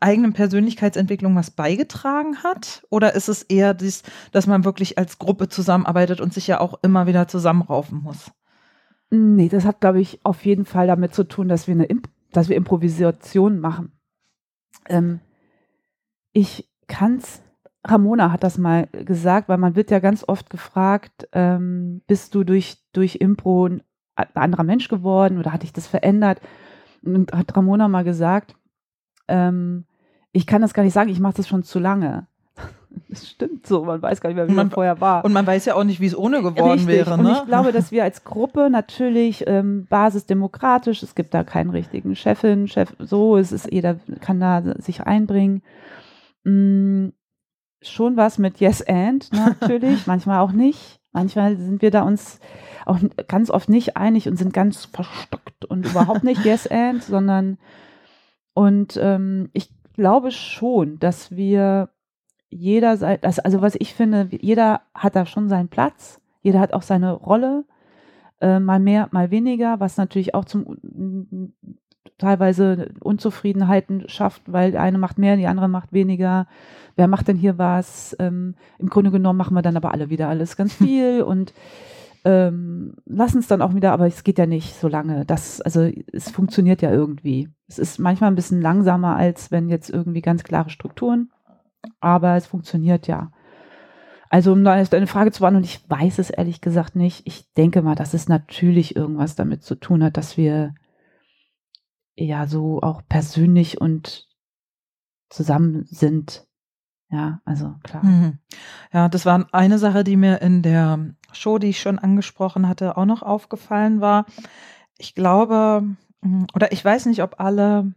eigenen Persönlichkeitsentwicklung was beigetragen hat? Oder ist es eher dies, dass man wirklich als Gruppe zusammenarbeitet und sich ja auch immer wieder zusammenraufen muss? Nee, das hat, glaube ich, auf jeden Fall damit zu tun, dass wir eine Imp dass wir Improvisation machen. Ähm, ich kann's, Ramona hat das mal gesagt, weil man wird ja ganz oft gefragt, ähm, bist du durch, durch Impro ein anderer Mensch geworden oder hat dich das verändert? Und hat Ramona mal gesagt, ähm, Ich kann das gar nicht sagen, ich mache das schon zu lange. Das stimmt so, man weiß gar nicht mehr, wie man, man vorher war. Und man weiß ja auch nicht, wie es ohne geworden Richtig. wäre. Ne? Und ich glaube, dass wir als Gruppe natürlich ähm, basisdemokratisch, es gibt da keinen richtigen Chefin, Chef, so, es ist, jeder kann da sich einbringen. Mm, schon was mit Yes and natürlich, manchmal auch nicht. Manchmal sind wir da uns auch ganz oft nicht einig und sind ganz verstockt und überhaupt nicht Yes and, sondern und ähm, ich glaube schon, dass wir jeder, also was ich finde, jeder hat da schon seinen Platz, jeder hat auch seine Rolle, äh, mal mehr, mal weniger, was natürlich auch zum teilweise Unzufriedenheiten schafft, weil der eine macht mehr, die andere macht weniger. Wer macht denn hier was? Ähm, Im Grunde genommen machen wir dann aber alle wieder alles ganz viel und ähm, lassen es dann auch wieder, aber es geht ja nicht so lange. Das, also es funktioniert ja irgendwie. Es ist manchmal ein bisschen langsamer, als wenn jetzt irgendwie ganz klare Strukturen, aber es funktioniert ja. Also um deine Frage zu beantworten, ich weiß es ehrlich gesagt nicht. Ich denke mal, dass es natürlich irgendwas damit zu tun hat, dass wir ja so auch persönlich und zusammen sind. Ja, also klar. Mhm. Ja, das war eine Sache, die mir in der Show, die ich schon angesprochen hatte, auch noch aufgefallen war. Ich glaube, oder ich weiß nicht, ob alle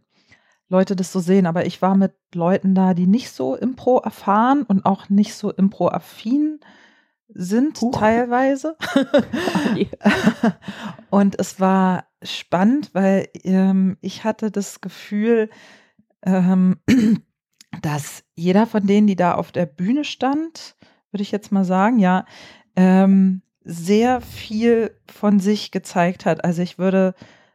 Leute das so sehen, aber ich war mit Leuten da, die nicht so Impro erfahren und auch nicht so Impro-affin sind Huch. teilweise. und es war spannend, weil ähm, ich hatte das Gefühl, ähm, dass jeder von denen, die da auf der Bühne stand, würde ich jetzt mal sagen, ja, ähm, sehr viel von sich gezeigt hat. Also ich würde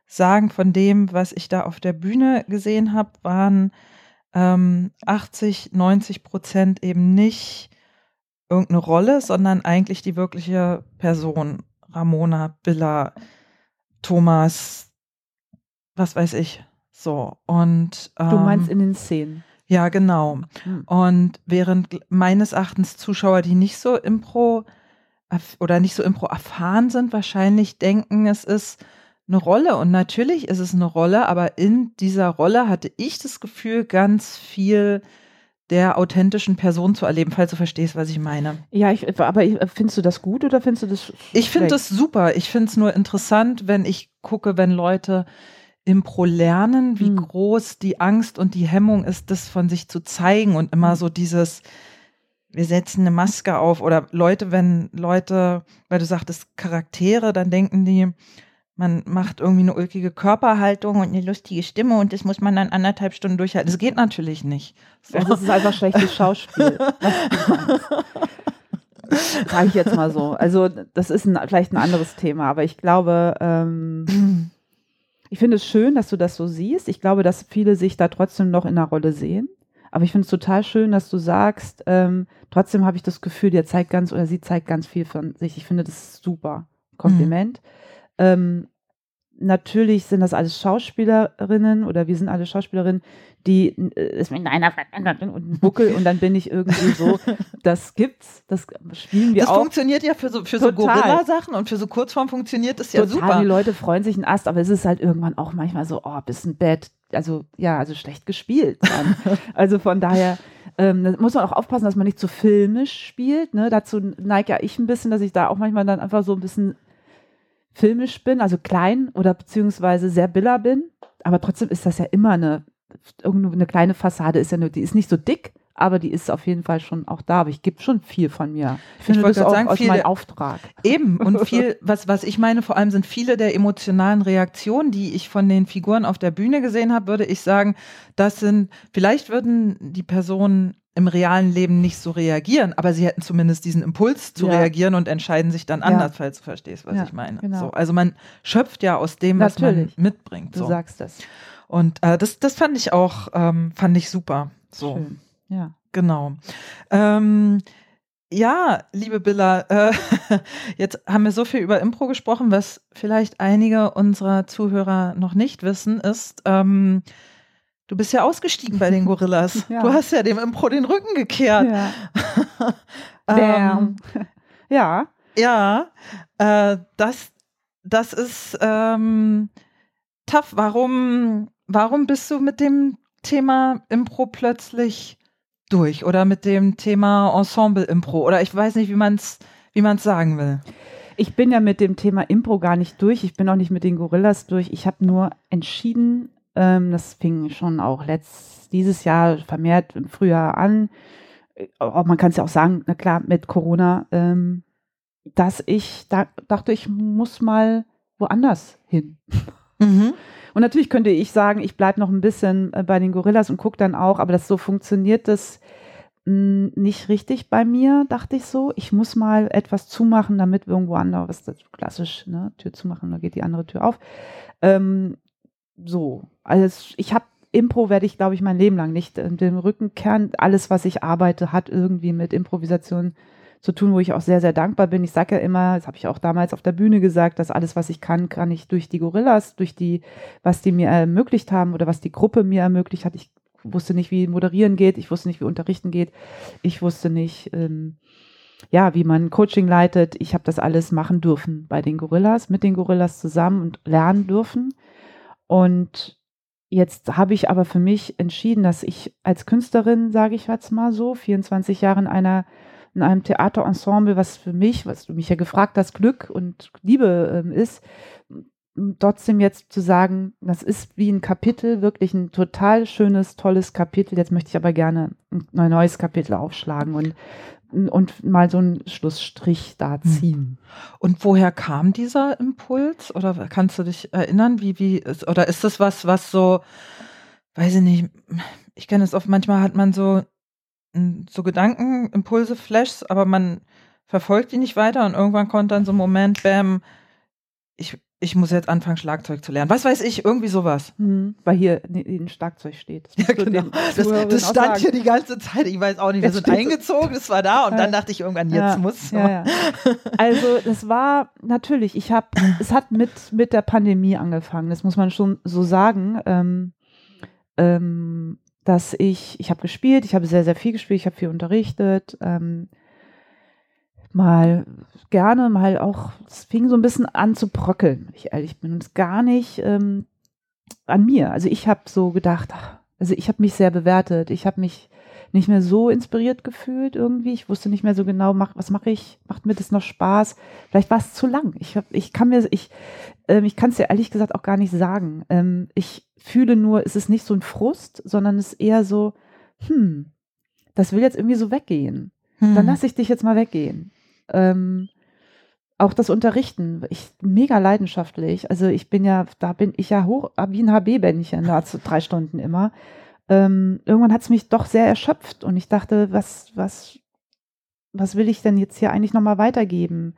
sagen, von dem, was ich da auf der Bühne gesehen habe, waren ähm, 80, 90 Prozent eben nicht irgendeine Rolle, sondern eigentlich die wirkliche Person. Ramona, Billa, Thomas, was weiß ich. So. Und ähm, du meinst in den Szenen. Ja, genau. Hm. Und während meines Erachtens Zuschauer, die nicht so Impro oder nicht so Impro erfahren sind, wahrscheinlich denken, es ist eine Rolle. Und natürlich ist es eine Rolle, aber in dieser Rolle hatte ich das Gefühl, ganz viel der authentischen Person zu erleben, falls du verstehst, was ich meine. Ja, ich, aber findest du das gut oder findest du das? Ich finde das super. Ich finde es nur interessant, wenn ich gucke, wenn Leute Impro lernen, wie hm. groß die Angst und die Hemmung ist, das von sich zu zeigen und immer hm. so dieses, wir setzen eine Maske auf oder Leute, wenn Leute, weil du sagtest Charaktere, dann denken die, man macht irgendwie eine ulkige Körperhaltung und eine lustige Stimme und das muss man dann anderthalb Stunden durchhalten. Das geht natürlich nicht. So. Es ist einfach schlechtes Schauspiel. Sage ich jetzt mal so. Also das ist ein, vielleicht ein anderes Thema, aber ich glaube, ähm, ich finde es schön, dass du das so siehst. Ich glaube, dass viele sich da trotzdem noch in der Rolle sehen. Aber ich finde es total schön, dass du sagst, ähm, trotzdem habe ich das Gefühl, der zeigt ganz oder sie zeigt ganz viel von sich. Ich finde das super. Kompliment. Mhm. Ähm, natürlich sind das alles Schauspielerinnen oder wir sind alle Schauspielerinnen, die äh, ist mit einer und Buckel und dann bin ich irgendwie so, das gibt's, das spielen wir das auch. Das funktioniert ja für so, für so Gorilla-Sachen und für so Kurzform funktioniert das ja Total, super. Die Leute freuen sich ein Ast, aber es ist halt irgendwann auch manchmal so, oh, bisschen bad, also ja, also schlecht gespielt. also von daher ähm, muss man auch aufpassen, dass man nicht zu filmisch spielt. Ne? Dazu neige ja ich ein bisschen, dass ich da auch manchmal dann einfach so ein bisschen filmisch bin, also klein oder beziehungsweise sehr biller bin. Aber trotzdem ist das ja immer eine, eine kleine Fassade, ist ja nur, die ist nicht so dick, aber die ist auf jeden Fall schon auch da. Aber ich gebe schon viel von mir. Ich finde das auch sagen, aus meinem Auftrag. Eben und viel, was, was ich meine, vor allem sind viele der emotionalen Reaktionen, die ich von den Figuren auf der Bühne gesehen habe, würde ich sagen, das sind, vielleicht würden die Personen im realen Leben nicht so reagieren, aber sie hätten zumindest diesen Impuls zu ja. reagieren und entscheiden sich dann anders, ja. falls du verstehst, was ja, ich meine. Genau. So, also man schöpft ja aus dem, was Natürlich. man mitbringt. So. Du sagst das. Und äh, das, das fand ich auch, ähm, fand ich super. So. Schön. Ja. Genau. Ähm, ja, liebe Billa, äh, jetzt haben wir so viel über Impro gesprochen, was vielleicht einige unserer Zuhörer noch nicht wissen, ist, ähm, Du bist ja ausgestiegen bei den Gorillas. Ja. Du hast ja dem Impro den Rücken gekehrt. Ja. ähm, ja. Ja. Äh, das, das ist ähm, tough. Warum, warum bist du mit dem Thema Impro plötzlich durch oder mit dem Thema Ensemble Impro oder ich weiß nicht, wie man es wie man's sagen will. Ich bin ja mit dem Thema Impro gar nicht durch. Ich bin auch nicht mit den Gorillas durch. Ich habe nur entschieden, ähm, das fing schon auch letzt, dieses Jahr vermehrt im Frühjahr an. Äh, man kann es ja auch sagen, na klar, mit Corona, ähm, dass ich da, dachte, ich muss mal woanders hin. Mhm. Und natürlich könnte ich sagen, ich bleibe noch ein bisschen äh, bei den Gorillas und gucke dann auch, aber das so funktioniert das hm, nicht richtig bei mir, dachte ich so. Ich muss mal etwas zumachen, damit irgendwo anders, das ist klassisch, ne, Tür zumachen, da geht die andere Tür auf. Ähm, so, also ich habe Impro werde ich, glaube ich, mein Leben lang nicht in dem Rückenkern. Alles, was ich arbeite, hat irgendwie mit Improvisation zu tun, wo ich auch sehr, sehr dankbar bin. Ich sage ja immer, das habe ich auch damals auf der Bühne gesagt, dass alles, was ich kann, kann ich durch die Gorillas, durch die, was die mir ermöglicht haben oder was die Gruppe mir ermöglicht hat. Ich wusste nicht, wie moderieren geht, ich wusste nicht, wie unterrichten geht, ich wusste nicht, ähm, ja, wie man Coaching leitet. Ich habe das alles machen dürfen bei den Gorillas, mit den Gorillas zusammen und lernen dürfen. Und Jetzt habe ich aber für mich entschieden, dass ich als Künstlerin, sage ich jetzt mal so, 24 Jahre in einer in einem Theaterensemble, was für mich, was du mich ja gefragt hast, Glück und Liebe ähm, ist, trotzdem jetzt zu sagen, das ist wie ein Kapitel, wirklich ein total schönes, tolles Kapitel. Jetzt möchte ich aber gerne ein neues Kapitel aufschlagen und, und mal so einen Schlussstrich da hm. ziehen. Und woher kam dieser Impuls? Oder kannst du dich erinnern, wie, wie, oder ist das was, was so, weiß ich nicht, ich kenne es oft, manchmal hat man so so Gedanken, Impulse, Flashs, aber man verfolgt die nicht weiter und irgendwann kommt dann so ein Moment, bam, ich, ich muss jetzt anfangen, Schlagzeug zu lernen. Was weiß ich, irgendwie sowas. Mhm, weil hier ein Schlagzeug steht. Das, ja, genau. das, das stand hier die ganze Zeit. Ich weiß auch nicht, wir sind eingezogen, es war da und dann dachte ich irgendwann, jetzt ja, muss. Ja. Also das war natürlich, ich habe, es hat mit, mit der Pandemie angefangen, das muss man schon so sagen. Ähm, ähm, dass ich, ich habe gespielt, ich habe sehr, sehr viel gespielt, ich habe viel unterrichtet, ähm, mal gerne, mal auch, es fing so ein bisschen an zu bröckeln, wenn ich ehrlich bin, und es gar nicht ähm, an mir. Also ich habe so gedacht, ach, also ich habe mich sehr bewertet, ich habe mich nicht mehr so inspiriert gefühlt irgendwie. Ich wusste nicht mehr so genau, mach, was mache ich? Macht mir das noch Spaß? Vielleicht war es zu lang. Ich, hab, ich kann mir, ich, ähm, ich kann es dir ehrlich gesagt auch gar nicht sagen. Ähm, ich fühle nur, es ist nicht so ein Frust, sondern es ist eher so, hm, das will jetzt irgendwie so weggehen. Hm. Dann lasse ich dich jetzt mal weggehen. Ähm, auch das Unterrichten, ich mega leidenschaftlich. Also ich bin ja, da bin ich ja hoch, wie ein HB-Bändchen, da drei Stunden immer ähm, irgendwann hat es mich doch sehr erschöpft und ich dachte, was, was, was will ich denn jetzt hier eigentlich nochmal weitergeben?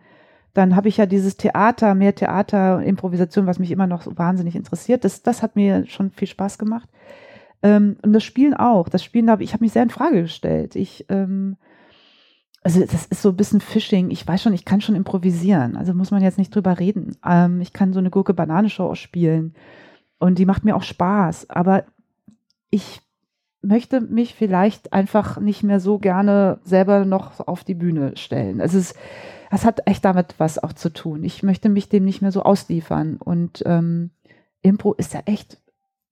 Dann habe ich ja dieses Theater, mehr Theater, Improvisation, was mich immer noch so wahnsinnig interessiert. Das, das hat mir schon viel Spaß gemacht. Ähm, und das Spielen auch. Das Spielen habe ich habe mich sehr in Frage gestellt. Ich, ähm, also das ist so ein bisschen Fishing. Ich weiß schon, ich kann schon improvisieren. Also muss man jetzt nicht drüber reden. Ähm, ich kann so eine Gurke-Banane-Show spielen. Und die macht mir auch Spaß. Aber ich möchte mich vielleicht einfach nicht mehr so gerne selber noch auf die Bühne stellen. Es ist, das hat echt damit was auch zu tun. Ich möchte mich dem nicht mehr so ausliefern. Und ähm, Impro ist ja echt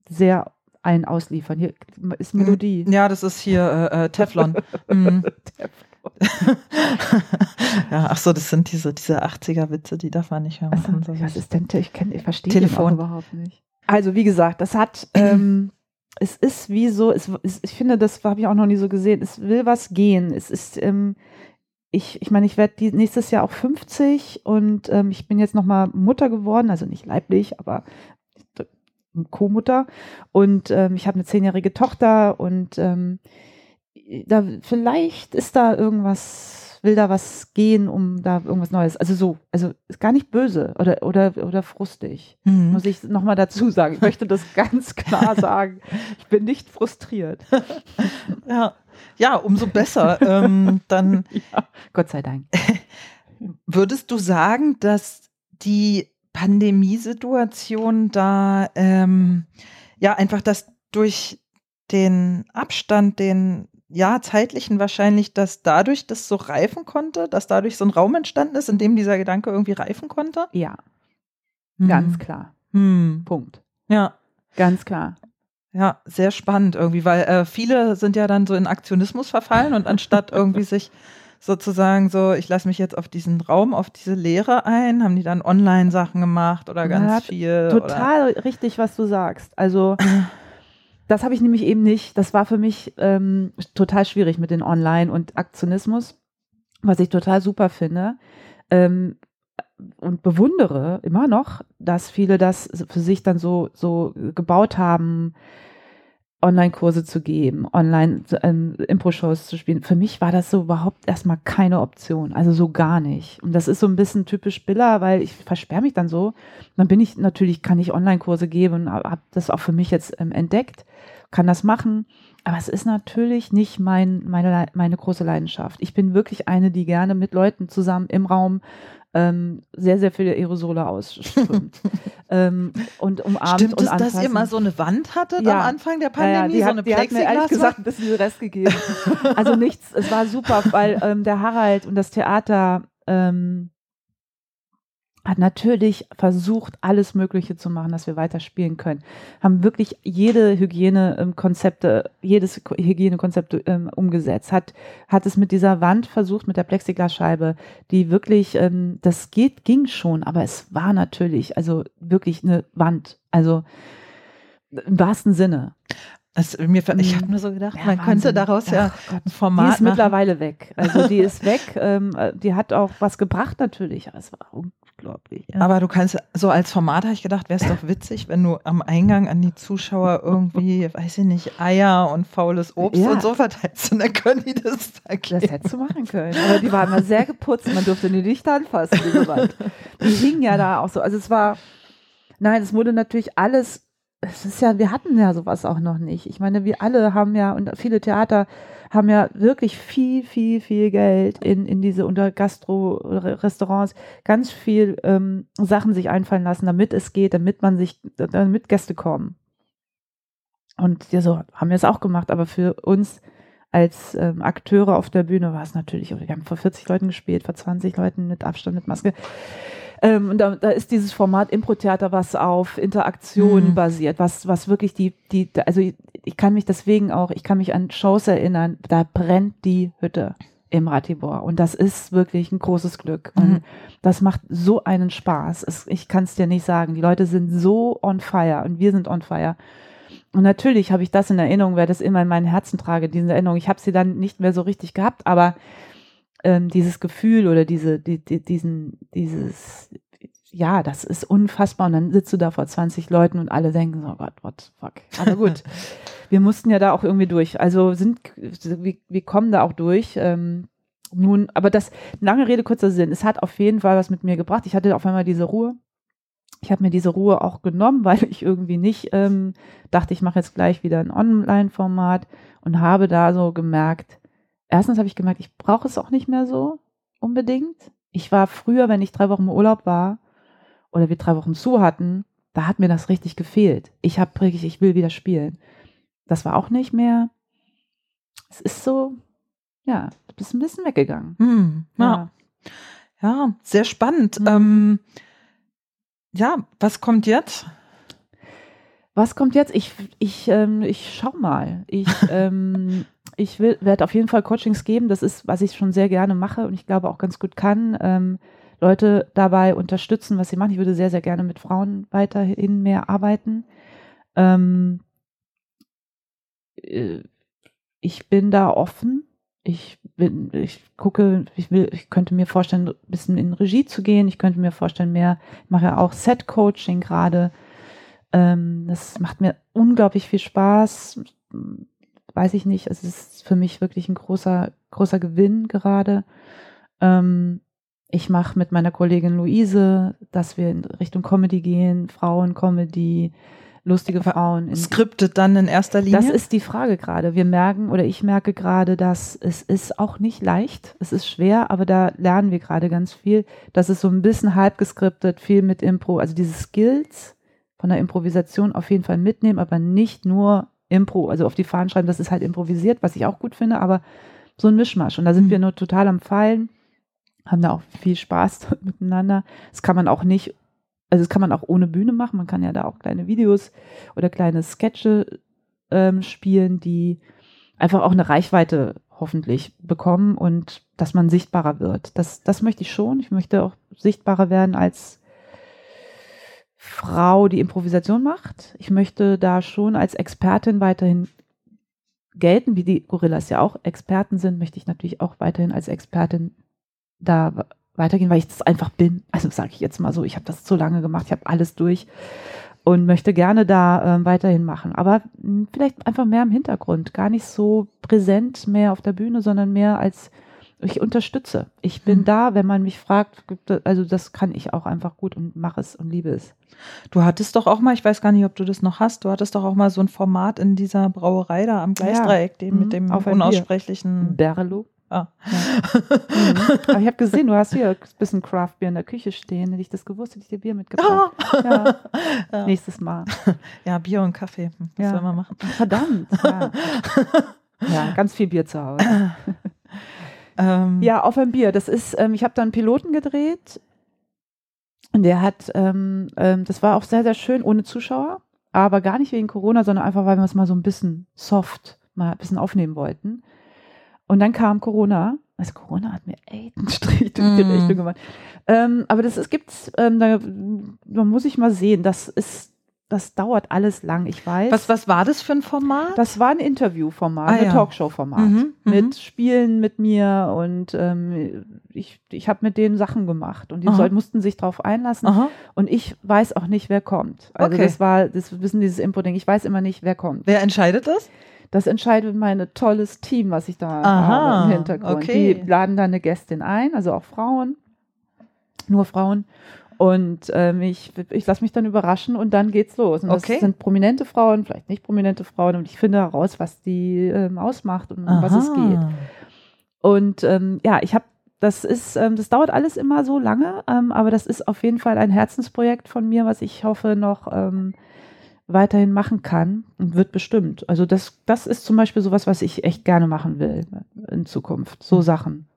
sehr ein Ausliefern. Hier ist Melodie. Ja, das ist hier äh, äh Teflon. ja, ach so, das sind diese, diese 80er-Witze, die darf man nicht machen. Also, was ist denn, ich, kenn, ich verstehe Telefon überhaupt nicht. Also, wie gesagt, das hat ähm, es ist wie so, es, es, ich finde, das habe ich auch noch nie so gesehen. Es will was gehen. Es ist, ähm, ich, ich meine, ich werde nächstes Jahr auch 50 und ähm, ich bin jetzt nochmal Mutter geworden, also nicht leiblich, aber Co-Mutter. Und ähm, ich habe eine zehnjährige Tochter und ähm, da vielleicht ist da irgendwas will da was gehen, um da irgendwas Neues. Also so, also ist gar nicht böse oder oder oder frustig. Mhm. Muss ich nochmal dazu sagen. Ich möchte das ganz klar sagen. Ich bin nicht frustriert. ja, ja, umso besser. ähm, dann ja, Gott sei Dank. Würdest du sagen, dass die Pandemiesituation da ähm, ja einfach das durch den Abstand, den ja, zeitlichen wahrscheinlich, dass dadurch das so reifen konnte, dass dadurch so ein Raum entstanden ist, in dem dieser Gedanke irgendwie reifen konnte? Ja. Hm. Ganz klar. Hm. Punkt. Ja. Ganz klar. Ja, sehr spannend irgendwie, weil äh, viele sind ja dann so in Aktionismus verfallen und anstatt irgendwie sich sozusagen so, ich lasse mich jetzt auf diesen Raum, auf diese Lehre ein, haben die dann Online-Sachen gemacht oder ganz ja, viel. Total oder? richtig, was du sagst. Also das habe ich nämlich eben nicht. Das war für mich ähm, total schwierig mit den Online und Aktionismus, was ich total super finde. Ähm, und bewundere immer noch, dass viele das für sich dann so, so gebaut haben, Online-Kurse zu geben, online ähm, Impro-Shows zu spielen. Für mich war das so überhaupt erstmal keine Option, also so gar nicht. Und das ist so ein bisschen typisch Biller, weil ich versperre mich dann so. Dann bin ich natürlich, kann ich Online-Kurse geben und habe das auch für mich jetzt ähm, entdeckt, kann das machen. Aber es ist natürlich nicht mein, meine, meine große Leidenschaft. Ich bin wirklich eine, die gerne mit Leuten zusammen im Raum ähm, sehr, sehr viele Aerosole ausströmt. ähm, und umarmt Stimmt und es, dass ihr mal so eine Wand hattet ja. am Anfang der Pandemie? Ja, die, so eine die hat mir ehrlich gesagt ein bisschen Rest gegeben. also nichts, es war super, weil ähm, der Harald und das Theater ähm, hat natürlich versucht, alles Mögliche zu machen, dass wir weiter spielen können. Haben wirklich jede Hygienekonzepte, jedes Hygienekonzept ähm, umgesetzt. Hat, hat es mit dieser Wand versucht, mit der Plexiglasscheibe, die wirklich, ähm, das geht, ging schon, aber es war natürlich, also wirklich eine Wand. Also im wahrsten Sinne. Es, mir, ich habe mir so gedacht, ja, man Wahnsinn. könnte daraus Ach ja Gott. ein Format Die ist machen. mittlerweile weg. Also die ist weg. Ähm, die hat auch was gebracht natürlich. Aber es war unglaublich. Ja. Aber du kannst, so als Format habe ich gedacht, wäre es doch witzig, wenn du am Eingang an die Zuschauer irgendwie, weiß ich nicht, Eier und faules Obst ja. und so verteilst. Und dann können die das da geben. Das hättest du machen können. Aber die waren mal sehr geputzt. Man durfte die nicht anfassen. Die hingen ja da auch so. Also es war, nein, es wurde natürlich alles es ist ja, wir hatten ja sowas auch noch nicht. Ich meine, wir alle haben ja, und viele Theater haben ja wirklich viel, viel, viel Geld in, in diese unter Gastro-Restaurants ganz viel ähm, Sachen sich einfallen lassen, damit es geht, damit man sich, damit Gäste kommen. Und ja, so haben wir es auch gemacht, aber für uns als ähm, Akteure auf der Bühne war es natürlich, wir haben vor 40 Leuten gespielt, vor 20 Leuten mit Abstand, mit Maske. Ähm, und da, da ist dieses Format Impro-Theater, was auf Interaktion mhm. basiert, was, was wirklich die, die, also ich, ich kann mich deswegen auch, ich kann mich an Shows erinnern, da brennt die Hütte im Ratibor. Und das ist wirklich ein großes Glück. Und mhm. das macht so einen Spaß. Es, ich kann es dir nicht sagen. Die Leute sind so on fire und wir sind on fire. Und natürlich habe ich das in Erinnerung, weil das immer in meinen Herzen trage, diese Erinnerung. Ich habe sie dann nicht mehr so richtig gehabt, aber ähm, dieses Gefühl oder diese, die, die, diesen, dieses, ja, das ist unfassbar. Und dann sitzt du da vor 20 Leuten und alle denken, oh Gott, what fuck. Aber gut, wir mussten ja da auch irgendwie durch. Also sind, wir, wir kommen da auch durch. Ähm, nun, aber das, lange Rede, kurzer Sinn. Es hat auf jeden Fall was mit mir gebracht. Ich hatte auf einmal diese Ruhe. Ich habe mir diese Ruhe auch genommen, weil ich irgendwie nicht ähm, dachte, ich mache jetzt gleich wieder ein Online-Format und habe da so gemerkt, erstens habe ich gemerkt, ich brauche es auch nicht mehr so unbedingt. Ich war früher, wenn ich drei Wochen im Urlaub war oder wir drei Wochen zu hatten, da hat mir das richtig gefehlt. Ich habe wirklich, ich will wieder spielen. Das war auch nicht mehr. Es ist so, ja, du bist ein bisschen weggegangen. Hm, ja. ja. ja. sehr spannend. Mhm. Ähm, ja, was kommt jetzt? Was kommt jetzt? Ich, ich, ähm, ich schau mal. Ich, ähm, ich werde auf jeden Fall Coachings geben. Das ist, was ich schon sehr gerne mache und ich glaube auch ganz gut kann. Ähm, Leute dabei unterstützen, was sie machen. Ich würde sehr, sehr gerne mit Frauen weiterhin mehr arbeiten. Ähm, äh, ich bin da offen. Ich bin, ich gucke, ich will, ich könnte mir vorstellen, ein bisschen in Regie zu gehen. Ich könnte mir vorstellen, mehr, ich mache ja auch Set-Coaching gerade. Ähm, das macht mir unglaublich viel Spaß weiß ich nicht. Es ist für mich wirklich ein großer, großer Gewinn gerade. Ähm, ich mache mit meiner Kollegin Luise, dass wir in Richtung Comedy gehen, Frauen-Comedy, lustige Frauen. Skriptet dann in erster Linie? Das ist die Frage gerade. Wir merken oder ich merke gerade, dass es ist auch nicht leicht. Es ist schwer, aber da lernen wir gerade ganz viel. Das ist so ein bisschen halb geskriptet, viel mit Impro. Also diese Skills von der Improvisation auf jeden Fall mitnehmen, aber nicht nur Impro, also auf die Fahnen schreiben, das ist halt improvisiert, was ich auch gut finde, aber so ein Mischmasch. Und da sind mhm. wir nur total am Feilen, haben da auch viel Spaß miteinander. Das kann man auch nicht, also das kann man auch ohne Bühne machen. Man kann ja da auch kleine Videos oder kleine Sketche ähm, spielen, die einfach auch eine Reichweite hoffentlich bekommen und dass man sichtbarer wird. Das, das möchte ich schon. Ich möchte auch sichtbarer werden als Frau, die Improvisation macht. Ich möchte da schon als Expertin weiterhin gelten, wie die Gorillas ja auch Experten sind, möchte ich natürlich auch weiterhin als Expertin da weitergehen, weil ich das einfach bin. Also sage ich jetzt mal so, ich habe das so lange gemacht, ich habe alles durch und möchte gerne da äh, weiterhin machen. Aber mh, hm, vielleicht einfach mehr im Hintergrund, gar nicht so präsent mehr auf der Bühne, sondern mehr als ich unterstütze. Ich bin hm. da, wenn man mich fragt, also das kann ich auch einfach gut und mache es und liebe es. Du hattest doch auch mal, ich weiß gar nicht, ob du das noch hast, du hattest doch auch mal so ein Format in dieser Brauerei da am Gleisdreieck, ja. dem, mhm. mit dem Auf unaussprechlichen Berlo. Ah. Ja. mhm. Aber ich habe gesehen, du hast hier ein bisschen Craft Beer in der Küche stehen. Hätte ich das gewusst, hätte ich dir Bier mitgebracht. Ah. Ja. ja. Nächstes Mal. Ja, Bier und Kaffee. Hm, was ja. soll man machen? Verdammt. Ja, ganz viel Bier zu Hause. Ähm. Ja, auf ein Bier. Das ist, ähm, ich habe da einen Piloten gedreht. Und der hat, ähm, ähm, das war auch sehr, sehr schön, ohne Zuschauer. Aber gar nicht wegen Corona, sondern einfach, weil wir es mal so ein bisschen soft mal ein bisschen aufnehmen wollten. Und dann kam Corona. Also Corona hat mir echt einen Strich durch die mm. Rechnung gemacht. Ähm, aber das es gibt's, ähm, da, da muss ich mal sehen. Das ist, das dauert alles lang, ich weiß. Was, was war das für ein Format? Das war ein Interviewformat, ah, ein ja. Talkshow-Format. Mhm, mhm, mit Spielen mit mir und ähm, ich, ich habe mit denen Sachen gemacht und die soll, mussten sich darauf einlassen. Aha. Und ich weiß auch nicht, wer kommt. Also okay. das war, das wissen dieses Impro-Ding, ich weiß immer nicht, wer kommt. Wer entscheidet das? Das entscheidet mein tolles Team, was ich da Aha, habe im Hintergrund. Okay. Die laden da eine Gästin ein, also auch Frauen, nur Frauen. Und ähm, ich, ich lasse mich dann überraschen und dann geht's los. Und das okay. sind prominente Frauen, vielleicht nicht prominente Frauen. Und ich finde heraus, was die ähm, ausmacht und um was es geht. Und ähm, ja, ich habe, das ist, ähm, das dauert alles immer so lange, ähm, aber das ist auf jeden Fall ein Herzensprojekt von mir, was ich hoffe noch ähm, weiterhin machen kann und wird bestimmt. Also das, das ist zum Beispiel sowas, was ich echt gerne machen will in Zukunft. So mhm. Sachen.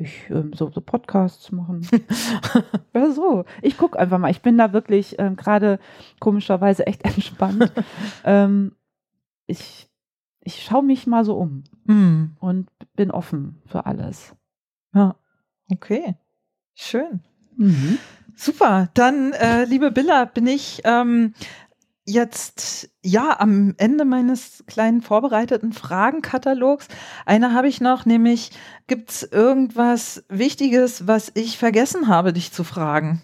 Ich ähm, so, so Podcasts machen. ja, so. Ich gucke einfach mal. Ich bin da wirklich ähm, gerade komischerweise echt entspannt. ähm, ich ich schaue mich mal so um mm. und bin offen für alles. Ja, okay. Schön. Mhm. Super, dann, äh, liebe Billa, bin ich ähm, jetzt ja am Ende meines kleinen vorbereiteten Fragenkatalogs. Eine habe ich noch, nämlich gibt es irgendwas Wichtiges, was ich vergessen habe, dich zu fragen?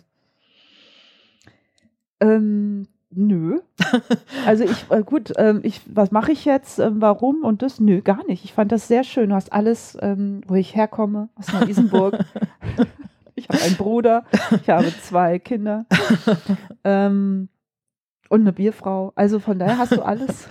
Ähm, nö. also ich, äh, gut, ähm, ich, was mache ich jetzt, ähm, warum und das? Nö, gar nicht. Ich fand das sehr schön. Du hast alles, ähm, wo ich herkomme, aus Neu-Isenburg. ich habe einen Bruder, ich habe zwei Kinder. ähm, und eine Bierfrau. Also von daher hast du alles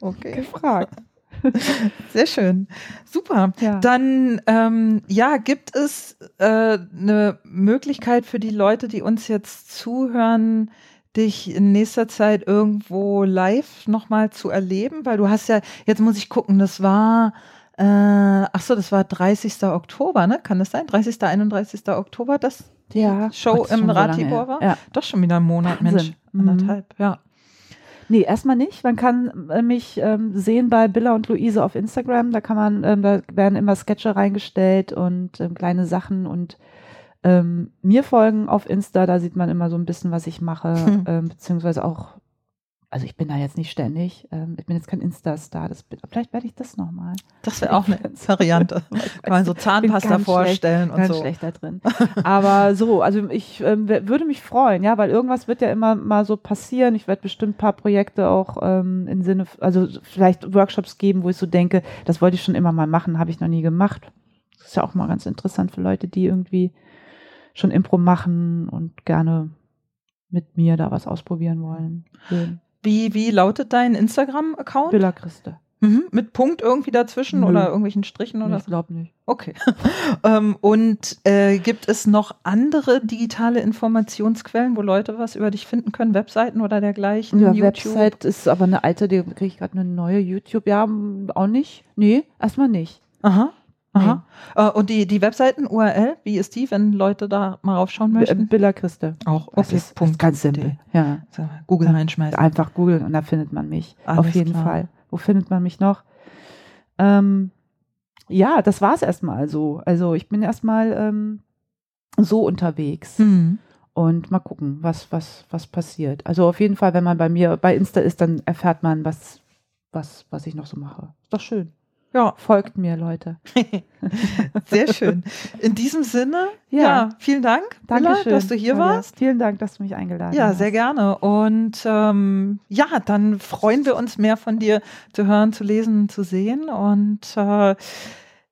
okay. gefragt. Sehr schön. Super. Ja. Dann ähm, ja, gibt es äh, eine Möglichkeit für die Leute, die uns jetzt zuhören, dich in nächster Zeit irgendwo live nochmal zu erleben? Weil du hast ja, jetzt muss ich gucken, das war, äh, ach so, das war 30. Oktober, ne? Kann das sein? 30. 31. Oktober, das ja, Show im Ratibor war? Ja. Doch schon wieder ein Monat, Wahnsinn. Mensch. Mhm. Anderthalb, ja. Nee, erstmal nicht. Man kann äh, mich ähm, sehen bei Billa und Luise auf Instagram. Da kann man, ähm, da werden immer Sketche reingestellt und ähm, kleine Sachen und ähm, mir folgen auf Insta. Da sieht man immer so ein bisschen, was ich mache, hm. beziehungsweise auch also ich bin da jetzt nicht ständig. Ähm, ich bin jetzt kein Insta-Star. vielleicht werde ich das nochmal. Das wäre auch eine Variante. Kann man so Zahnpasta vorstellen schlecht, und so. schlecht da drin. Aber so, also ich ähm, würde mich freuen, ja, weil irgendwas wird ja immer mal so passieren. Ich werde bestimmt ein paar Projekte auch ähm, im Sinne, also vielleicht Workshops geben, wo ich so denke, das wollte ich schon immer mal machen, habe ich noch nie gemacht. Das ist ja auch mal ganz interessant für Leute, die irgendwie schon Impro machen und gerne mit mir da was ausprobieren wollen. Schön. Wie, wie lautet dein Instagram-Account? Villa Christe. Mhm. Mit Punkt irgendwie dazwischen Nö. oder irgendwelchen Strichen oder Ich glaube nicht. Okay. ähm, und äh, gibt es noch andere digitale Informationsquellen, wo Leute was über dich finden können? Webseiten oder dergleichen? Ja, YouTube? Website ist aber eine alte, die kriege ich gerade eine neue. YouTube, ja, auch nicht. Nee, erstmal nicht. Aha. Aha. Äh, und die, die Webseiten, URL, wie ist die, wenn Leute da mal raufschauen möchten? Billa Christe. Auch, Das ist, das ist ganz simpel. Ja. So, Google reinschmeißen. Einfach googeln und da findet man mich. Alles Auf jeden klar. Fall. Wo findet man mich noch? Ähm, ja, das war es erstmal so. Also ich bin erstmal ähm, so unterwegs Mhm. und mal gucken, was, was, was passiert. Also auf jeden Fall, wenn man bei mir bei Insta ist, dann erfährt man, was, was, was ich noch so mache. Ist doch schön. Ja, Folgt mir, Leute. sehr schön. In diesem Sinne, ja, Ja. vielen Dank, Billa, Dankeschön. dass du hier Claudia. warst. Vielen Dank, dass du mich eingeladen Ja, hast. sehr gerne. Und ähm, ja, dann freuen wir uns mehr von dir zu hören, zu lesen, zu sehen. Und äh,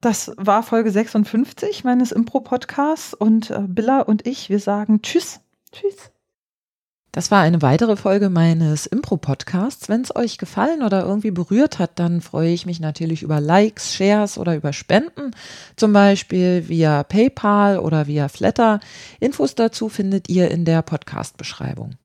das war Folge 56 meines Impro-Podcasts. Und äh, Billa und ich, wir sagen Tschüss. Tschüss. Das war eine weitere Folge meines Impro-Podcasts. Wenn es euch gefallen oder irgendwie berührt hat, dann freue ich mich natürlich über Likes, Shares oder über Spenden, zum Beispiel via PayPal oder via Flatter. Infos dazu findet ihr in der Podcast-Beschreibung.